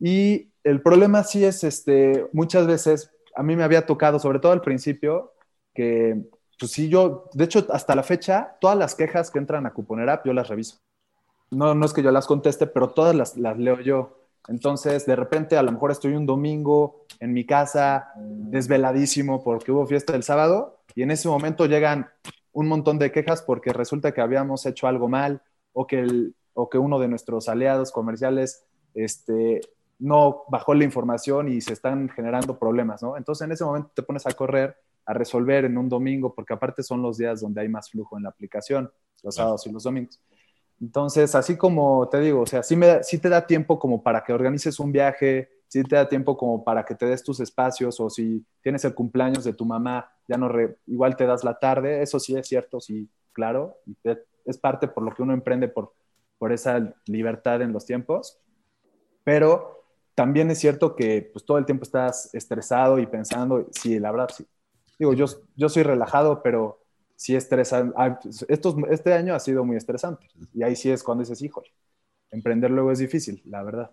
Y el problema sí es, este, muchas veces, a mí me había tocado, sobre todo al principio, que, pues sí, yo, de hecho, hasta la fecha, todas las quejas que entran a Cuponer App, yo las reviso. No, no es que yo las conteste, pero todas las, las leo yo. Entonces, de repente, a lo mejor estoy un domingo en mi casa, desveladísimo porque hubo fiesta el sábado, y en ese momento llegan un montón de quejas porque resulta que habíamos hecho algo mal o que, el- o que uno de nuestros aliados comerciales este, no bajó la información y se están generando problemas, ¿no? Entonces, en ese momento te pones a correr a resolver en un domingo, porque aparte son los días donde hay más flujo en la aplicación, los sábados y los domingos. Entonces, así como te digo, o sea, sí, me da- te da tiempo como para que organices un viaje, sí te da tiempo como para que te des tus espacios, o si tienes el cumpleaños de tu mamá, ya no, re- igual te das la tarde, eso sí es cierto, sí, claro, es parte por lo que uno emprende por, por esa libertad en los tiempos, pero también es cierto que pues todo el tiempo estás estresado y pensando, sí, la verdad, sí. Digo, yo, yo soy relajado, pero sí estresante. Estos, este año ha sido muy estresante. Y ahí sí es cuando dices, híjole, emprender luego es difícil, la verdad.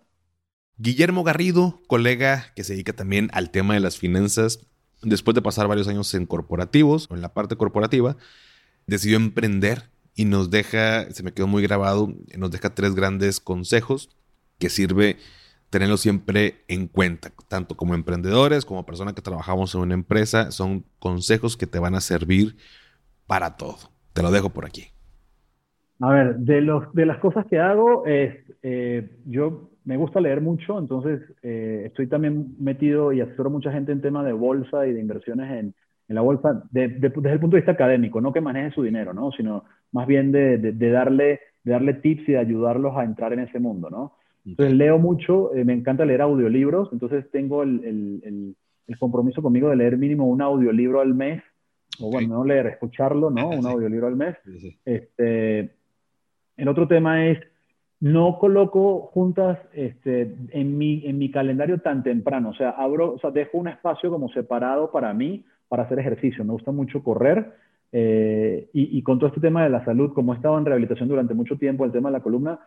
Guillermo Garrido, colega que se dedica también al tema de las finanzas, después de pasar varios años en corporativos o en la parte corporativa, decidió emprender y nos deja, se me quedó muy grabado, nos deja tres grandes consejos que sirve tenerlo siempre en cuenta, tanto como emprendedores, como personas que trabajamos en una empresa, son consejos que te van a servir para todo. Te lo dejo por aquí. A ver, de, los, de las cosas que hago es, eh, yo me gusta leer mucho, entonces eh, estoy también metido y asesoro a mucha gente en tema de bolsa y de inversiones en, en la bolsa desde el punto de vista académico, no que maneje su dinero, ¿no? sino más bien de, de, darle, de darle tips y de ayudarlos a entrar en ese mundo. ¿no? Entonces leo mucho, eh, me encanta leer audiolibros, entonces tengo el, el, el, compromiso conmigo de leer mínimo un audiolibro al mes, o bueno, no leer, escucharlo, ¿no? Un audiolibro al mes. Este, el otro tema es, no coloco juntas este, en, mi, en mi calendario tan temprano, o sea, abro, o sea, dejo un espacio como separado para mí, para hacer ejercicio. Me gusta mucho correr eh, y, y, con todo este tema de la salud, como he estado en rehabilitación durante mucho tiempo, el tema de la columna,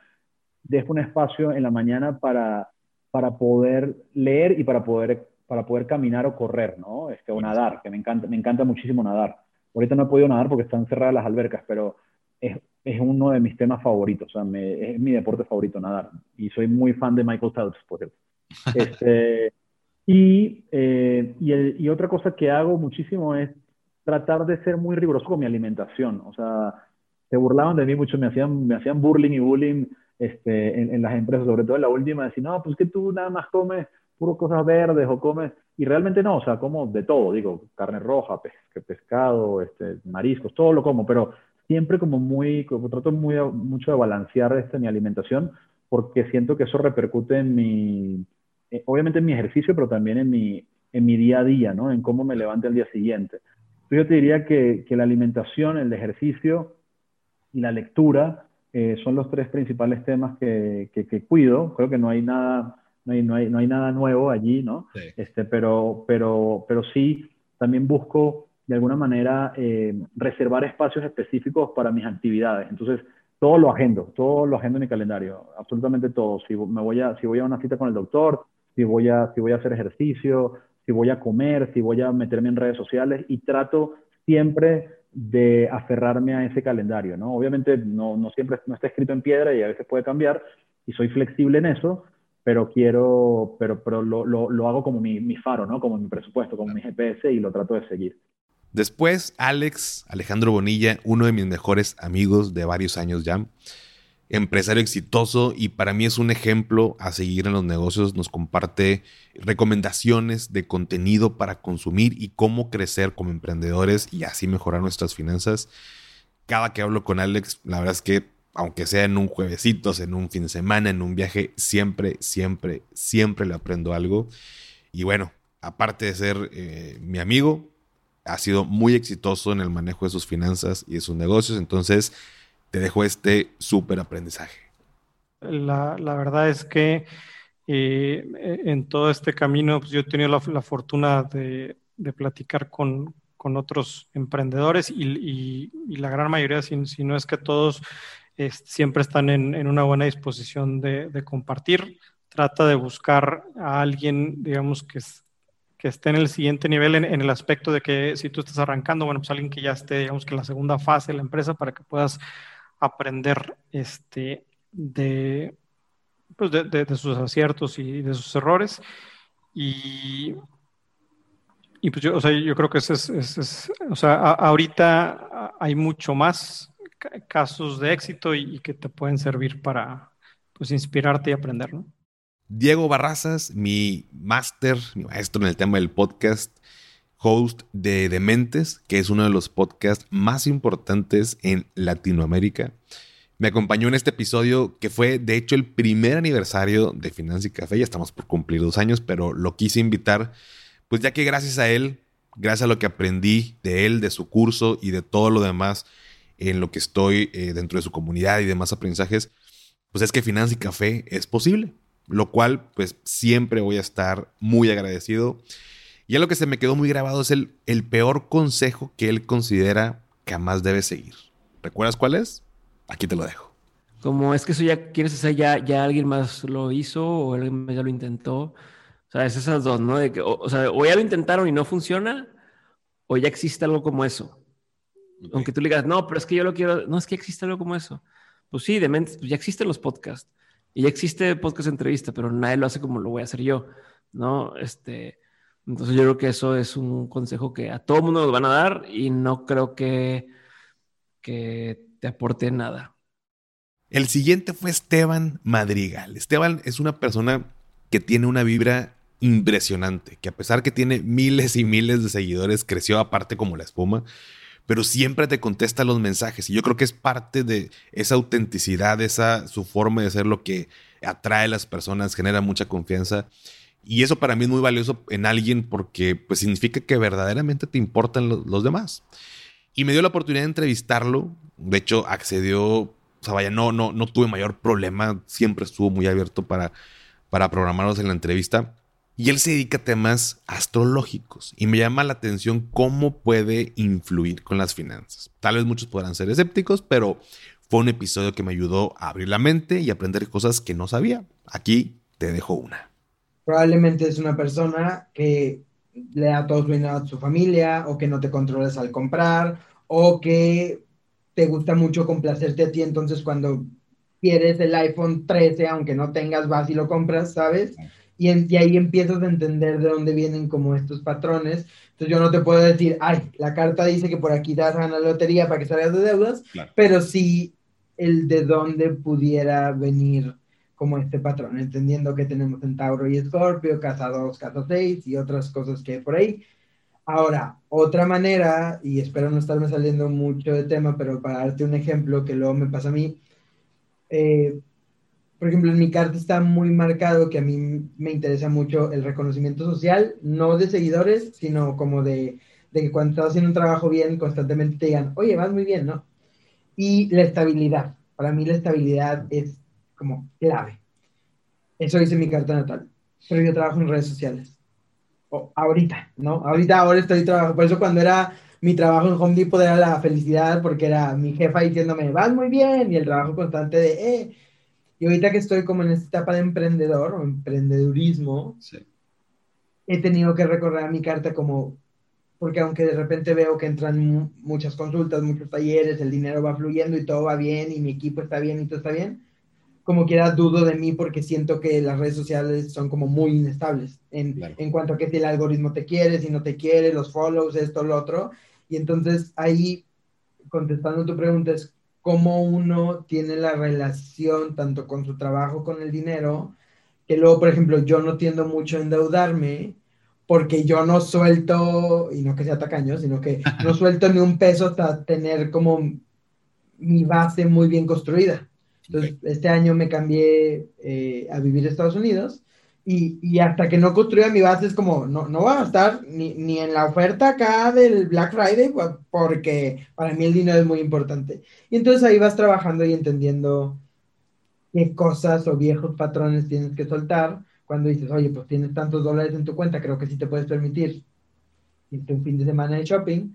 dejo un espacio en la mañana para, para poder leer y para poder, para poder caminar o correr, ¿no? Este, o nadar, que me encanta, me encanta muchísimo nadar. Ahorita no he podido nadar porque están cerradas las albercas, pero es, es uno de mis temas favoritos, o sea, me, es mi deporte favorito nadar. Y soy muy fan de Michael Phelps, por cierto. (laughs) Este, y, eh, y, y, otra cosa que hago muchísimo es tratar de ser muy riguroso con mi alimentación. O sea, se burlaban de mí mucho, me hacían, me hacían burling y bullying este, en, las empresas, sobre todo en la última, decir, no, pues que tú nada más comes puro cosas verdes o comes, y realmente no, o sea, como de todo, digo, carne roja, pescado, este, mariscos, todo lo como, pero siempre como muy, como trato muy, mucho de balancear este, mi alimentación, porque siento que eso repercute en mi, eh, obviamente en mi ejercicio, pero también en mi, en mi día a día, ¿no? En cómo me levante al día siguiente. Entonces yo te diría que, que la alimentación, el ejercicio y la lectura eh, son los tres principales temas que, que, cuido. Creo que no hay nada, no hay, no hay, no hay nada nuevo allí, ¿no? Este, pero, pero, pero sí, también busco de alguna manera eh, reservar espacios específicos para mis actividades. Entonces, todo lo agendo, todo lo agendo en mi calendario, absolutamente todo. Si, me voy a, si voy a una cita con el doctor, si voy, a, si voy a hacer ejercicio, si voy a comer, si voy a meterme en redes sociales y trato siempre de aferrarme a ese calendario, ¿no? Obviamente no, no siempre no está escrito en piedra y a veces puede cambiar y soy flexible en eso, pero quiero, pero, pero lo, lo, lo hago como mi, mi, faro, ¿no? Como mi presupuesto, como mi GPS y lo trato de seguir. Después, Alex, Alejandro Bonilla, uno de mis mejores amigos de varios años ya, empresario exitoso y para mí es un ejemplo a seguir en los negocios. Nos comparte recomendaciones de contenido para consumir y cómo crecer como emprendedores y así mejorar nuestras finanzas. Cada que hablo con Alex, la verdad es que aunque sea en un juevesito, en un fin de semana, en un viaje, siempre, siempre, siempre le aprendo algo. Y bueno, aparte de ser eh, mi amigo, ha sido muy exitoso en el manejo de sus finanzas y de sus negocios. Entonces, te dejo este súper aprendizaje? La, verdad es que eh, en todo este camino pues yo he tenido la, fortuna de, platicar con, con, otros emprendedores y, la gran mayoría, si, no es que todos, siempre están en, en, una buena disposición de, de, compartir. Trata de buscar a alguien, digamos, que, que esté en el siguiente nivel en, el aspecto de que si tú estás arrancando, bueno, pues alguien que ya esté, digamos, que en la segunda fase de la empresa para que puedas aprender este, de, pues de, sus aciertos y de sus errores. Y, y pues yo, o sea, yo creo que es, es, o sea, ahorita hay mucho más casos de éxito y, que te pueden servir para pues, inspirarte y aprender, ¿no? Diego Barrazas, mi máster, mi maestro en el tema del podcast, host de Dementes, que es uno de los podcasts más importantes en Latinoamérica. Me acompañó en este episodio que fue de hecho el primer aniversario de Finanza y Café. Ya estamos por cumplir dos años, pero lo quise invitar, pues ya que gracias a él, gracias a lo que aprendí de él, de su curso y de todo lo demás en lo que estoy eh, dentro de su comunidad y demás aprendizajes, pues es que Finanza y Café es posible, lo cual pues siempre voy a estar muy agradecido. Y lo que se me quedó muy grabado es el, el peor consejo que él considera que jamás debe seguir. ¿Recuerdas cuál es? Aquí te lo dejo. Como es que eso ya quieres hacer, ya, ya alguien más lo hizo o alguien más ya lo intentó. O sea, es esas dos, ¿no? De que, o, sea, o ya lo intentaron y no funciona, o ya existe algo como eso. Aunque tú le digas, no, pero es que yo lo quiero, no, es que existe algo como eso. Pues sí, de mentes, pues ya existen los podcasts. Y ya existe podcast entrevista, pero nadie lo hace como lo voy a hacer yo, ¿no? Este, entonces yo creo que eso es un consejo que a todo mundo nos van a dar y no creo que, que te aporte nada. El siguiente fue Esteban Madrigal. Esteban es una persona que tiene una vibra impresionante, que a pesar que tiene miles y miles de seguidores, creció aparte como la espuma, pero siempre te contesta los mensajes. Y yo creo que es parte de esa autenticidad, esa su forma de ser lo que atrae a las personas, genera mucha confianza. Y eso para mí es muy valioso en alguien porque pues significa que verdaderamente te importan los demás. Y me dio la oportunidad de entrevistarlo. De hecho, accedió, o sea, vaya, no, no, no tuve mayor problema. Siempre estuvo muy abierto para, para programarnos en la entrevista. Y él se dedica a temas astrológicos y me llama la atención cómo puede influir con las finanzas. Tal vez muchos podrán ser escépticos, pero fue un episodio que me ayudó a abrir la mente y aprender cosas que no sabía. Aquí te dejo una. Probablemente es una persona que le da todo su dinero a su familia o que no te controles al comprar o que te gusta mucho complacerte a ti, entonces cuando quieres el iPhone 13, aunque no tengas, vas y lo compras, ¿sabes? Y, ahí empiezas a entender de dónde vienen como estos patrones. Entonces yo no te puedo decir, ay, la carta dice que por aquí te vas a ganar la lotería para que salgas de deudas, pero sí el de dónde pudiera venir como este patrón, entendiendo que tenemos en Tauro y Escorpio, casa 2, casa 6 y otras cosas que hay por ahí. Ahora, otra manera, y espero no estarme saliendo mucho de tema, pero para darte un ejemplo que luego me pasa a mí, eh, por ejemplo, en mi carta está muy marcado que a mí me interesa mucho el reconocimiento social, no de seguidores, sino como de, que cuando estás haciendo un trabajo bien, constantemente te digan, oye, vas muy bien, ¿no? Y la estabilidad. Para mí la estabilidad es como clave. Eso dice mi carta natal. Pero yo trabajo en redes sociales. O, ahorita, ¿no? Ahorita, ahora estoy trabajando. Por eso cuando era mi trabajo en Home Depot era la felicidad porque era mi jefa diciéndome, vas muy bien, y el trabajo constante de, eh, y ahorita que estoy como en esta etapa de emprendedor o emprendedurismo, he tenido que recorrer a mi carta como, porque aunque de repente veo que entran muchas consultas, muchos talleres, el dinero va fluyendo y todo va bien y mi equipo está bien y todo está bien, como quiera dudo de mí porque siento que las redes sociales son como muy inestables en, en cuanto a que si el algoritmo te quiere, si no te quiere, los follows, esto, lo otro. Y entonces ahí, contestando tu pregunta, es cómo uno tiene la relación tanto con su trabajo, con el dinero, que luego, por ejemplo, yo no tiendo mucho a endeudarme porque yo no suelto, y no que sea tacaño, sino que (laughs) no suelto ni un peso hasta tener como mi base muy bien construida. Entonces, este año me cambié eh, a vivir a Estados Unidos y, hasta que no construya mi base es como, no, no va a estar ni, ni, en la oferta acá del Black Friday, porque para mí el dinero es muy importante. Y entonces ahí vas trabajando y entendiendo qué cosas o viejos patrones tienes que soltar cuando dices, oye, pues tienes tantos dólares en tu cuenta, creo que sí te puedes permitir un fin de semana de shopping.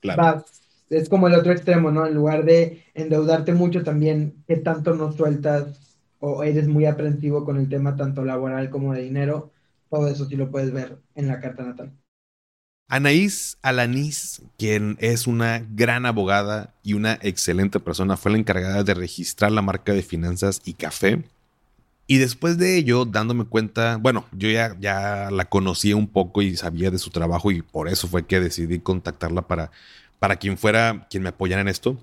Claro. es como el otro extremo, ¿no? En lugar de endeudarte mucho, también, ¿qué tanto no sueltas o eres muy aprensivo con el tema tanto laboral como de dinero, todo eso sí lo puedes ver en la carta natal. Anaís Alanís, quien es una gran abogada y una excelente persona, fue la encargada de registrar la marca de finanzas y café. Y después de ello, dándome cuenta, bueno, yo ya, ya la conocía un poco y sabía de su trabajo y por eso fue que decidí contactarla para, para quien fuera quien me apoyara en esto.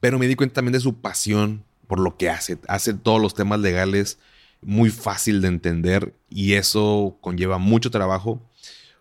Pero me di cuenta también de su pasión por lo que hace. Hace todos los temas legales muy fácil de entender y eso conlleva mucho trabajo.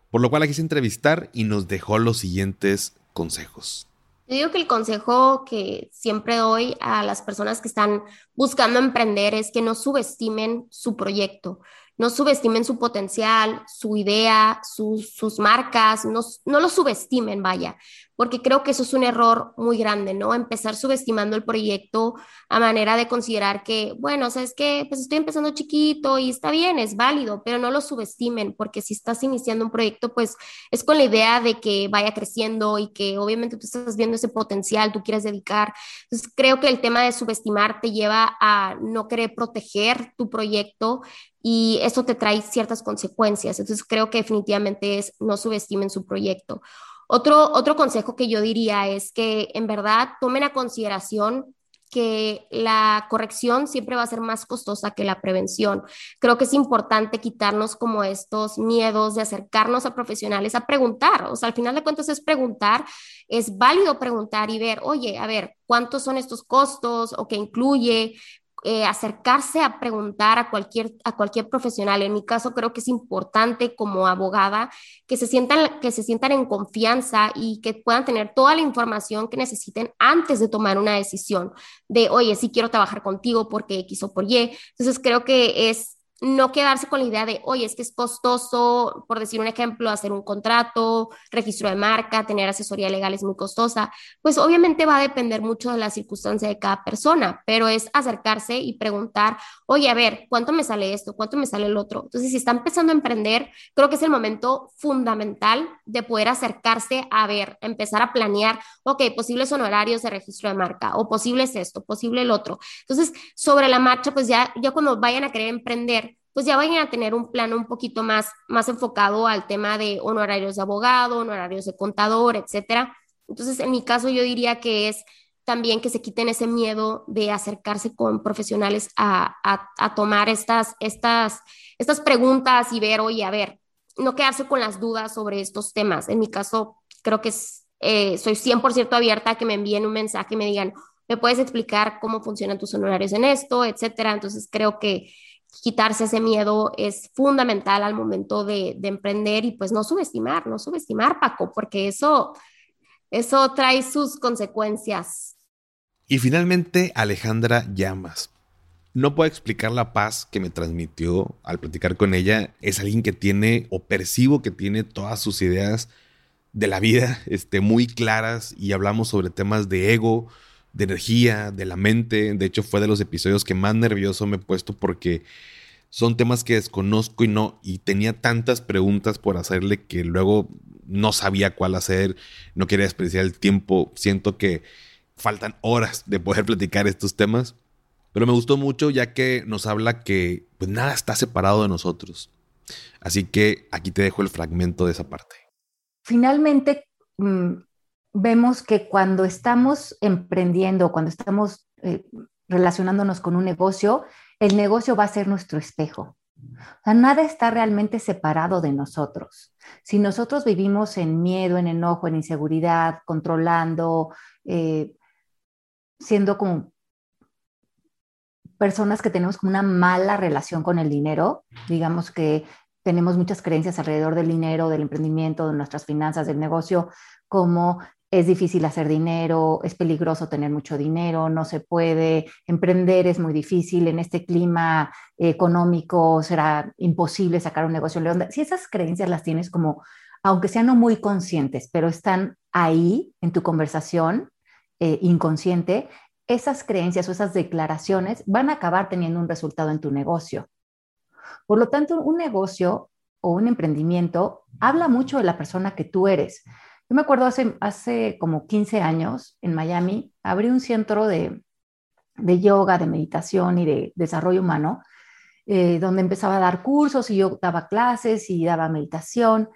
Por lo cual la quise entrevistar y nos dejó los siguientes consejos. Yo digo que el consejo que siempre doy a las personas que están buscando emprender es que no subestimen su proyecto, no subestimen su potencial, su idea, sus marcas, no, no lo subestimen, vaya, porque creo que eso es un error muy grande, ¿no? Empezar subestimando el proyecto a manera de considerar que, bueno, sabes que pues estoy empezando chiquito y está bien, es válido, pero no lo subestimen, porque si estás iniciando un proyecto, pues es con la idea de que vaya creciendo y que obviamente tú estás viendo ese potencial, tú quieres dedicar. Entonces, creo que el tema de subestimar te lleva a no querer proteger tu proyecto y eso te trae ciertas consecuencias. Entonces, creo que definitivamente es no subestimen su proyecto. Otro, otro consejo que yo diría es que en verdad tomen a consideración que la corrección siempre va a ser más costosa que la prevención. Creo que es importante quitarnos como estos miedos de acercarnos a profesionales a preguntar. O sea, al final de cuentas es preguntar, es válido preguntar y ver, oye, a ver, ¿cuántos son estos costos o qué incluye? Eh, acercarse a preguntar a cualquier, a cualquier profesional. En mi caso, creo que es importante como abogada que se, sientan, que se sientan en confianza y que puedan tener toda la información que necesiten antes de tomar una decisión de, oye, sí quiero trabajar contigo porque X o por Y. Entonces, creo que es no quedarse con la idea de, oye, es que es costoso, por decir un ejemplo, hacer un contrato, registro de marca, tener asesoría legal es muy costosa, pues obviamente va a depender mucho de la circunstancia de cada persona, pero es acercarse y preguntar, oye, a ver, ¿cuánto me sale esto? ¿Cuánto me sale el otro? Entonces, si está empezando a emprender, creo que es el momento fundamental de poder acercarse a ver, empezar a planear, ok, posibles honorarios de registro de marca o posibles esto, posible el otro. Entonces, sobre la marcha, pues ya, ya cuando vayan a querer emprender, pues ya vayan a tener un plano un poquito más, más enfocado al tema de honorarios de abogado, honorarios de contador, etcétera. Entonces, en mi caso, yo diría que es también que se quiten ese miedo de acercarse con profesionales a, a, tomar estas, estas, estas preguntas y ver, oye, a ver, no quedarse con las dudas sobre estos temas. En mi caso, creo que es, eh, soy 100% abierta a que me envíen un mensaje y me digan, ¿me puedes explicar cómo funcionan tus honorarios en esto, etcétera? Entonces, creo que quitarse ese miedo es fundamental al momento de, emprender y pues no subestimar, no subestimar, Paco, porque eso, eso trae sus consecuencias. Y finalmente, Alejandra Llamas. No puedo explicar la paz que me transmitió al platicar con ella. Es alguien que tiene o percibo que tiene todas sus ideas de la vida este, muy claras y hablamos sobre temas de ego, de energía, de la mente. De hecho, fue de los episodios que más nervioso me he puesto porque son temas que desconozco y no, y tenía tantas preguntas por hacerle que luego no sabía cuál hacer, no quería desperdiciar el tiempo. Siento que faltan horas de poder platicar estos temas, pero me gustó mucho ya que nos habla que pues nada está separado de nosotros. Así que aquí te dejo el fragmento de esa parte. Finalmente, mm, vemos que cuando estamos emprendiendo, cuando estamos eh, relacionándonos con un negocio, el negocio va a ser nuestro espejo. O sea, nada está realmente separado de nosotros. Si nosotros vivimos en miedo, en enojo, en inseguridad, controlando, eh, siendo como personas que tenemos una mala relación con el dinero, digamos que tenemos muchas creencias alrededor del dinero, del emprendimiento, de nuestras finanzas, del negocio, como es difícil hacer dinero, es peligroso tener mucho dinero, no se puede, emprender es muy difícil, en este clima económico será imposible sacar un negocio en Si esas creencias las tienes como, aunque sean no muy conscientes, pero están ahí en tu conversación eh, inconsciente, esas creencias o esas declaraciones van a acabar teniendo un resultado en tu negocio. Por lo tanto, un negocio o un emprendimiento habla mucho de la persona que tú eres. Yo me acuerdo hace, hace como 15 años en Miami, abrí un centro de, yoga, de meditación y de desarrollo humano, eh, donde empezaba a dar cursos y yo daba clases y daba meditación.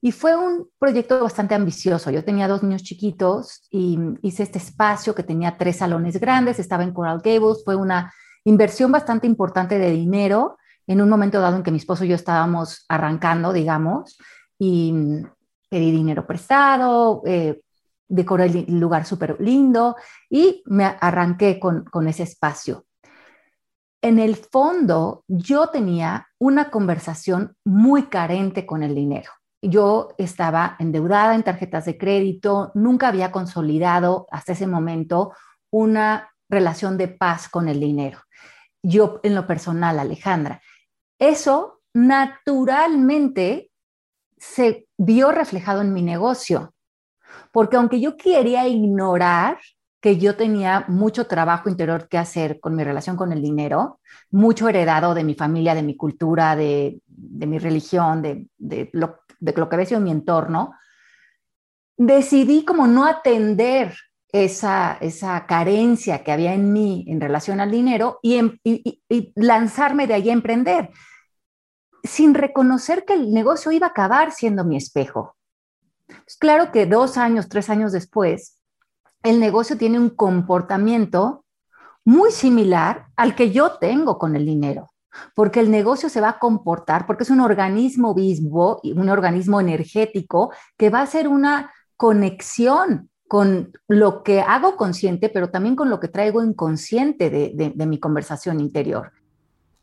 Y fue un proyecto bastante ambicioso. Yo tenía dos niños chiquitos y hice este espacio que tenía tres salones grandes, estaba en Coral Gables, fue una inversión bastante importante de dinero en un momento dado en que mi esposo y yo estábamos arrancando, digamos, y, pedí dinero prestado, eh, decoré el lugar súper lindo y me arranqué con, con ese espacio. En el fondo, yo tenía una conversación muy carente con el dinero. Yo estaba endeudada en tarjetas de crédito, nunca había consolidado hasta ese momento una relación de paz con el dinero. Yo en lo personal, Alejandra, eso naturalmente se vio reflejado en mi negocio. Porque aunque yo quería ignorar que yo tenía mucho trabajo interior que hacer con mi relación con el dinero, mucho heredado de mi familia, de mi cultura, de, mi religión, de, lo, de lo que había sido mi entorno, decidí como no atender esa, esa carencia que había en mí en relación al dinero y, em, lanzarme de ahí a emprender sin reconocer que el negocio iba a acabar siendo mi espejo. Es claro que dos años, tres años después, el negocio tiene un comportamiento muy similar al que yo tengo con el dinero, porque el negocio se va a comportar, porque es un organismo vivo, un organismo energético que va a hacer una conexión con lo que hago consciente, pero también con lo que traigo inconsciente de mi conversación interior.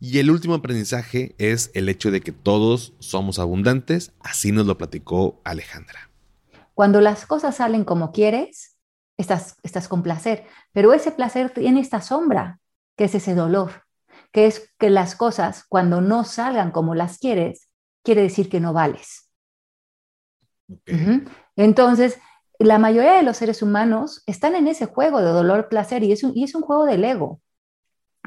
Y el último aprendizaje es el hecho de que todos somos abundantes, así nos lo platicó Alejandra. Cuando las cosas salen como quieres, estás, estás con placer, pero ese placer tiene esta sombra, que es ese dolor, que es que las cosas cuando no salgan como las quieres, quiere decir que no vales. Entonces, la mayoría de los seres humanos están en ese juego de dolor-placer y, y es un juego del ego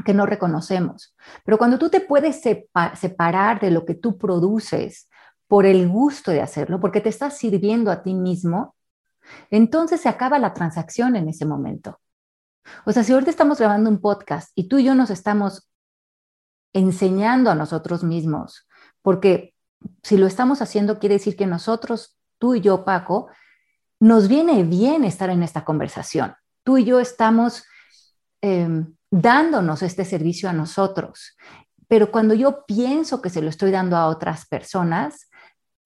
que no reconocemos. Pero cuando tú te puedes separar de lo que tú produces por el gusto de hacerlo, porque te estás sirviendo a ti mismo, entonces se acaba la transacción en ese momento. O sea, si ahorita estamos grabando un podcast y tú y yo nos estamos enseñando a nosotros mismos, porque si lo estamos haciendo quiere decir que nosotros, tú y yo, Paco, nos viene bien estar en esta conversación. Tú y yo estamos em, dándonos este servicio a nosotros. Pero cuando yo pienso que se lo estoy dando a otras personas,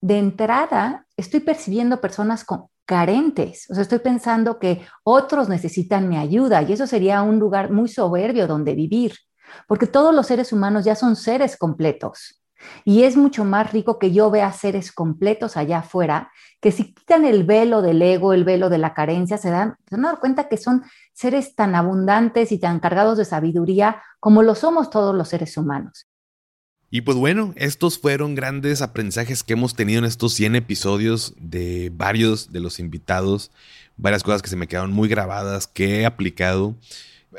de entrada estoy percibiendo personas carentes. O sea, estoy pensando que otros necesitan mi ayuda y eso sería un lugar muy soberbio donde vivir, porque todos los seres humanos ya son seres completos. Y es mucho más rico que yo vea seres completos allá afuera, que si quitan el velo del ego, el velo de la carencia, se dan, se dan cuenta que son seres tan abundantes y tan cargados de sabiduría como lo somos todos los seres humanos. Y pues bueno, estos fueron grandes aprendizajes que hemos tenido en estos 100 episodios de varios de los invitados, varias cosas que se me quedaron muy grabadas, que he aplicado.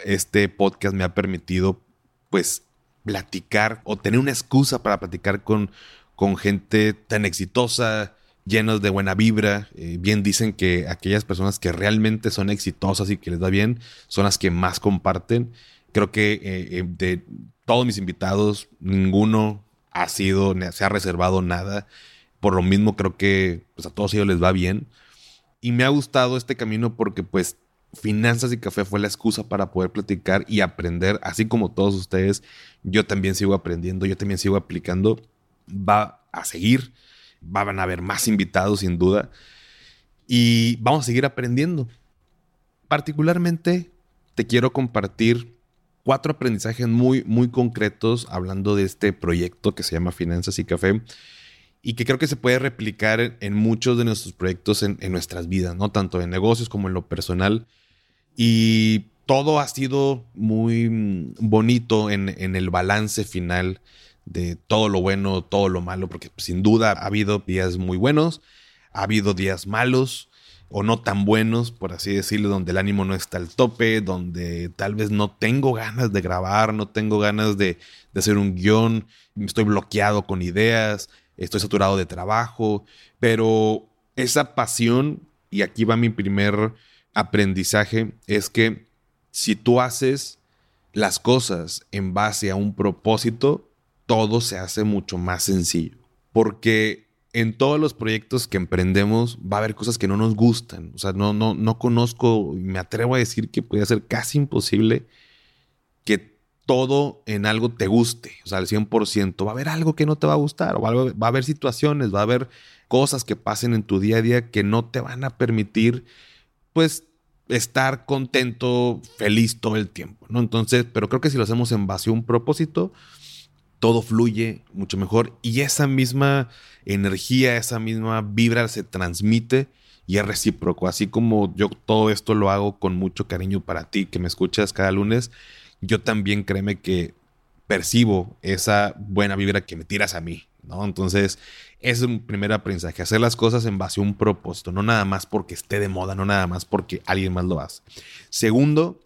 Este podcast me ha permitido pues platicar o tener una excusa para platicar con, con gente tan exitosa, llenos de buena vibra. Eh, bien dicen que aquellas personas que realmente son exitosas y que les va bien son las que más comparten. Creo que eh, eh, de todos mis invitados, ninguno ha sido, se ha reservado nada. Por lo mismo, creo que pues, a todos ellos les va bien. Y me ha gustado este camino porque pues Finanzas y Café fue la excusa para poder platicar y aprender, así como todos ustedes, yo también sigo aprendiendo, yo también sigo aplicando, va a seguir, van a haber más invitados sin duda y vamos a seguir aprendiendo. Particularmente te quiero compartir cuatro aprendizajes muy, muy concretos hablando de este proyecto que se llama Finanzas y Café y que creo que se puede replicar en muchos de nuestros proyectos en, en nuestras vidas, ¿no? Tanto en negocios como en lo personal. Y todo ha sido muy mm, bonito en, el balance final de todo lo bueno, todo lo malo, porque sin duda ha habido días muy buenos, ha habido días malos o no tan buenos, por así decirlo, donde el ánimo no está al tope, donde tal vez no tengo ganas de grabar, no tengo ganas de, de hacer un guion, estoy bloqueado con ideas, estoy saturado de trabajo, pero esa pasión, y aquí va mi primer aprendizaje es que si tú haces las cosas en base a un propósito, todo se hace mucho más sencillo. Porque en todos los proyectos que emprendemos va a haber cosas que no nos gustan. O sea, no, no, no conozco, me atrevo a decir que puede ser casi imposible que todo en algo te guste, o sea, al 100%. Va a haber algo que no te va a gustar, o va a haber situaciones, va a haber cosas que pasen en tu día a día que no te van a permitir pues estar contento, feliz todo el tiempo, ¿no? Entonces, pero creo que si lo hacemos en base a un propósito, todo fluye mucho mejor y esa misma energía, esa misma vibra se transmite y es recíproco. Así como yo todo esto lo hago con mucho cariño para ti que me escuchas cada lunes, yo también créeme que percibo esa buena vibra que me tiras a mí, ¿no? Entonces, es un primer aprendizaje, hacer las cosas en base a un propósito, no nada más porque esté de moda, no nada más porque alguien más lo hace. Segundo,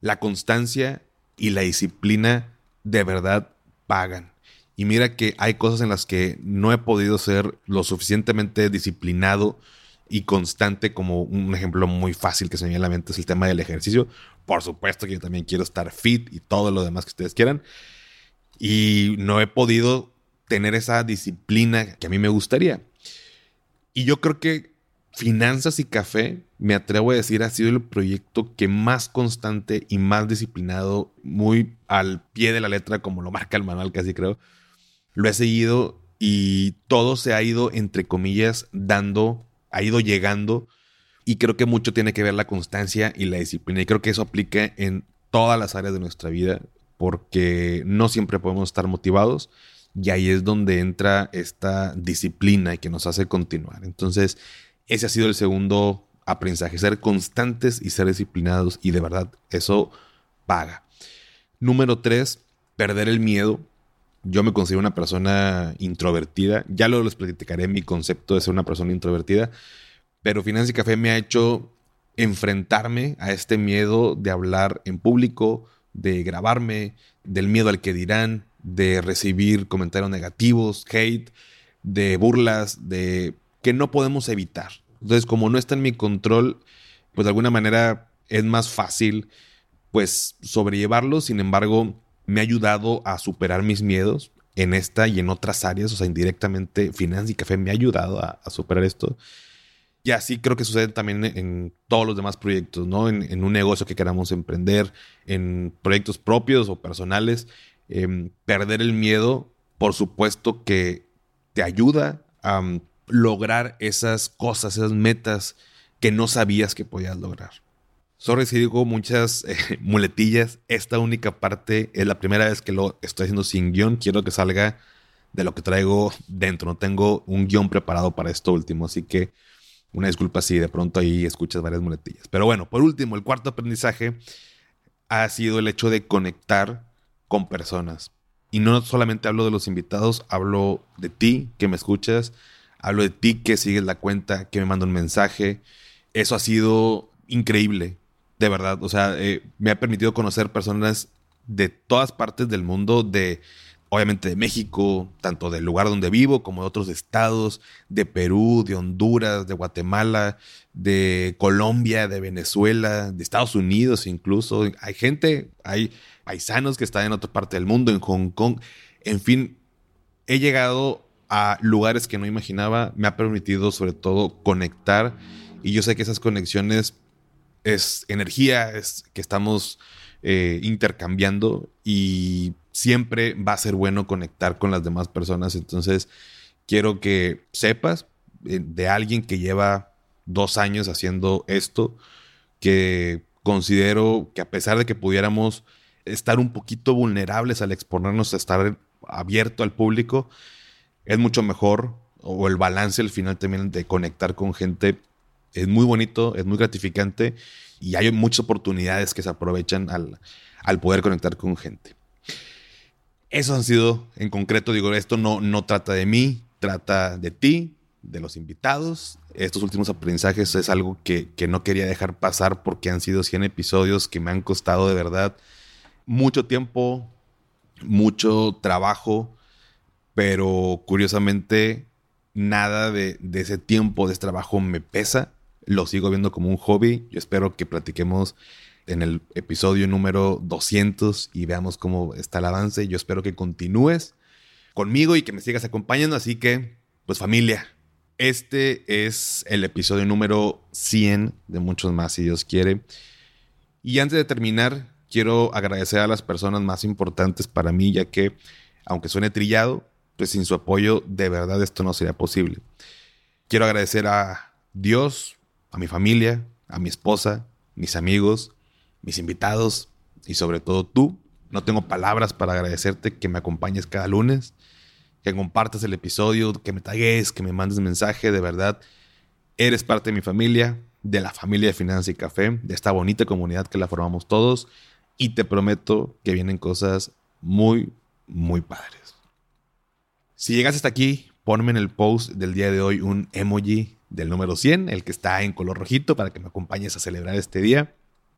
la constancia y la disciplina de verdad pagan. Y mira que hay cosas en las que no he podido ser lo suficientemente disciplinado y constante como un ejemplo muy fácil que se me viene a la mente es el tema del ejercicio. Por supuesto que yo también quiero estar fit y todo lo demás que ustedes quieran. Y no he podido tener esa disciplina que a mí me gustaría. Y yo creo que Finanzas y Café, me atrevo a decir, ha sido el proyecto que más constante y más disciplinado, muy al pie de la letra, como lo marca el manual casi creo, lo he seguido y todo se ha ido, entre comillas, dando, ha ido llegando. Y creo que mucho tiene que ver la constancia y la disciplina. Y creo que eso aplica en todas las áreas de nuestra vida porque no siempre podemos estar motivados y ahí es donde entra esta disciplina que nos hace continuar. Entonces, ese ha sido el segundo aprendizaje, ser constantes y ser disciplinados y de verdad eso paga. Número tres, perder el miedo. Yo me considero una persona introvertida. Ya lo les platicaré mi concepto de ser una persona introvertida. Pero Finanzas y Café me ha hecho enfrentarme a este miedo de hablar en público, de grabarme, del miedo al que dirán, de recibir comentarios negativos, hate, de burlas, de que no podemos evitar. Entonces, como no está en mi control, pues de alguna manera es más fácil pues sobrellevarlo. Sin embargo, me ha ayudado a superar mis miedos en esta y en otras áreas. O sea, indirectamente, Finanzas y Café me ha ayudado a, superar esto. Y así creo que sucede también en todos los demás proyectos, ¿no? En, un negocio que queramos emprender, en proyectos propios o personales. Em, perder el miedo, por supuesto que te ayuda a lograr esas cosas, esas metas que no sabías que podías lograr. Sorry si digo muchas eh, (laughs) muletillas. Esta única parte es la primera vez que lo estoy haciendo sin guion. Quiero que salga de lo que traigo dentro. No tengo un guion preparado para esto último. Así que una disculpa si de pronto ahí escuchas varias muletillas. Pero bueno, por último, el cuarto aprendizaje ha sido el hecho de conectar con personas. Y no solamente hablo de los invitados, hablo de ti que me escuchas, hablo de ti que sigues la cuenta, que me manda un mensaje. Eso ha sido increíble, de verdad. O sea, eh, me ha permitido conocer personas de todas partes del mundo, de obviamente de México, tanto del lugar donde vivo como de otros estados, de Perú, de Honduras, de Guatemala, de Colombia, de Venezuela, de Estados Unidos incluso. Hay gente, hay paisanos que están en otra parte del mundo, en Hong Kong. En fin, he llegado a lugares que no imaginaba, me ha permitido sobre todo conectar y yo sé que esas conexiones es energía, es que estamos eh, intercambiando y siempre va a ser bueno conectar con las demás personas. Entonces, quiero que sepas eh, de alguien que lleva dos años haciendo esto, que considero que a pesar de que pudiéramos estar un poquito vulnerables al exponernos a estar abierto al público, es mucho mejor, o el balance al final también de conectar con gente es muy bonito, es muy gratificante y hay muchas oportunidades que se aprovechan al, al poder conectar con gente. Eso han sido, en concreto, digo, esto no, no trata de mí, trata de ti, de los invitados. Estos últimos aprendizajes es algo que, que no quería dejar pasar porque han sido 100 episodios que me han costado de verdad mucho tiempo, mucho trabajo, pero curiosamente nada de, ese tiempo de ese trabajo me pesa. Lo sigo viendo como un hobby. Yo espero que platiquemos en el episodio número 200 y veamos cómo está el avance. Yo espero que continúes conmigo y que me sigas acompañando. Así que, pues familia, este es el episodio número 100 de muchos más, si Dios quiere. Y antes de terminar, quiero agradecer a las personas más importantes para mí, ya que, aunque suene trillado, pues sin su apoyo de verdad esto no sería posible. Quiero agradecer a Dios, a mi familia, a mi esposa, mis amigos, mis invitados y sobre todo tú. No tengo palabras para agradecerte que me acompañes cada lunes, que compartas el episodio, que me tagues, que me mandes mensaje, de verdad. Eres parte de mi familia, de la familia de Finanzas y Café, de esta bonita comunidad que la formamos todos y te prometo que vienen cosas muy, muy padres. Si llegas hasta aquí, ponme en el post del día de hoy un emoji del número 100, el que está en color rojito, para que me acompañes a celebrar este día.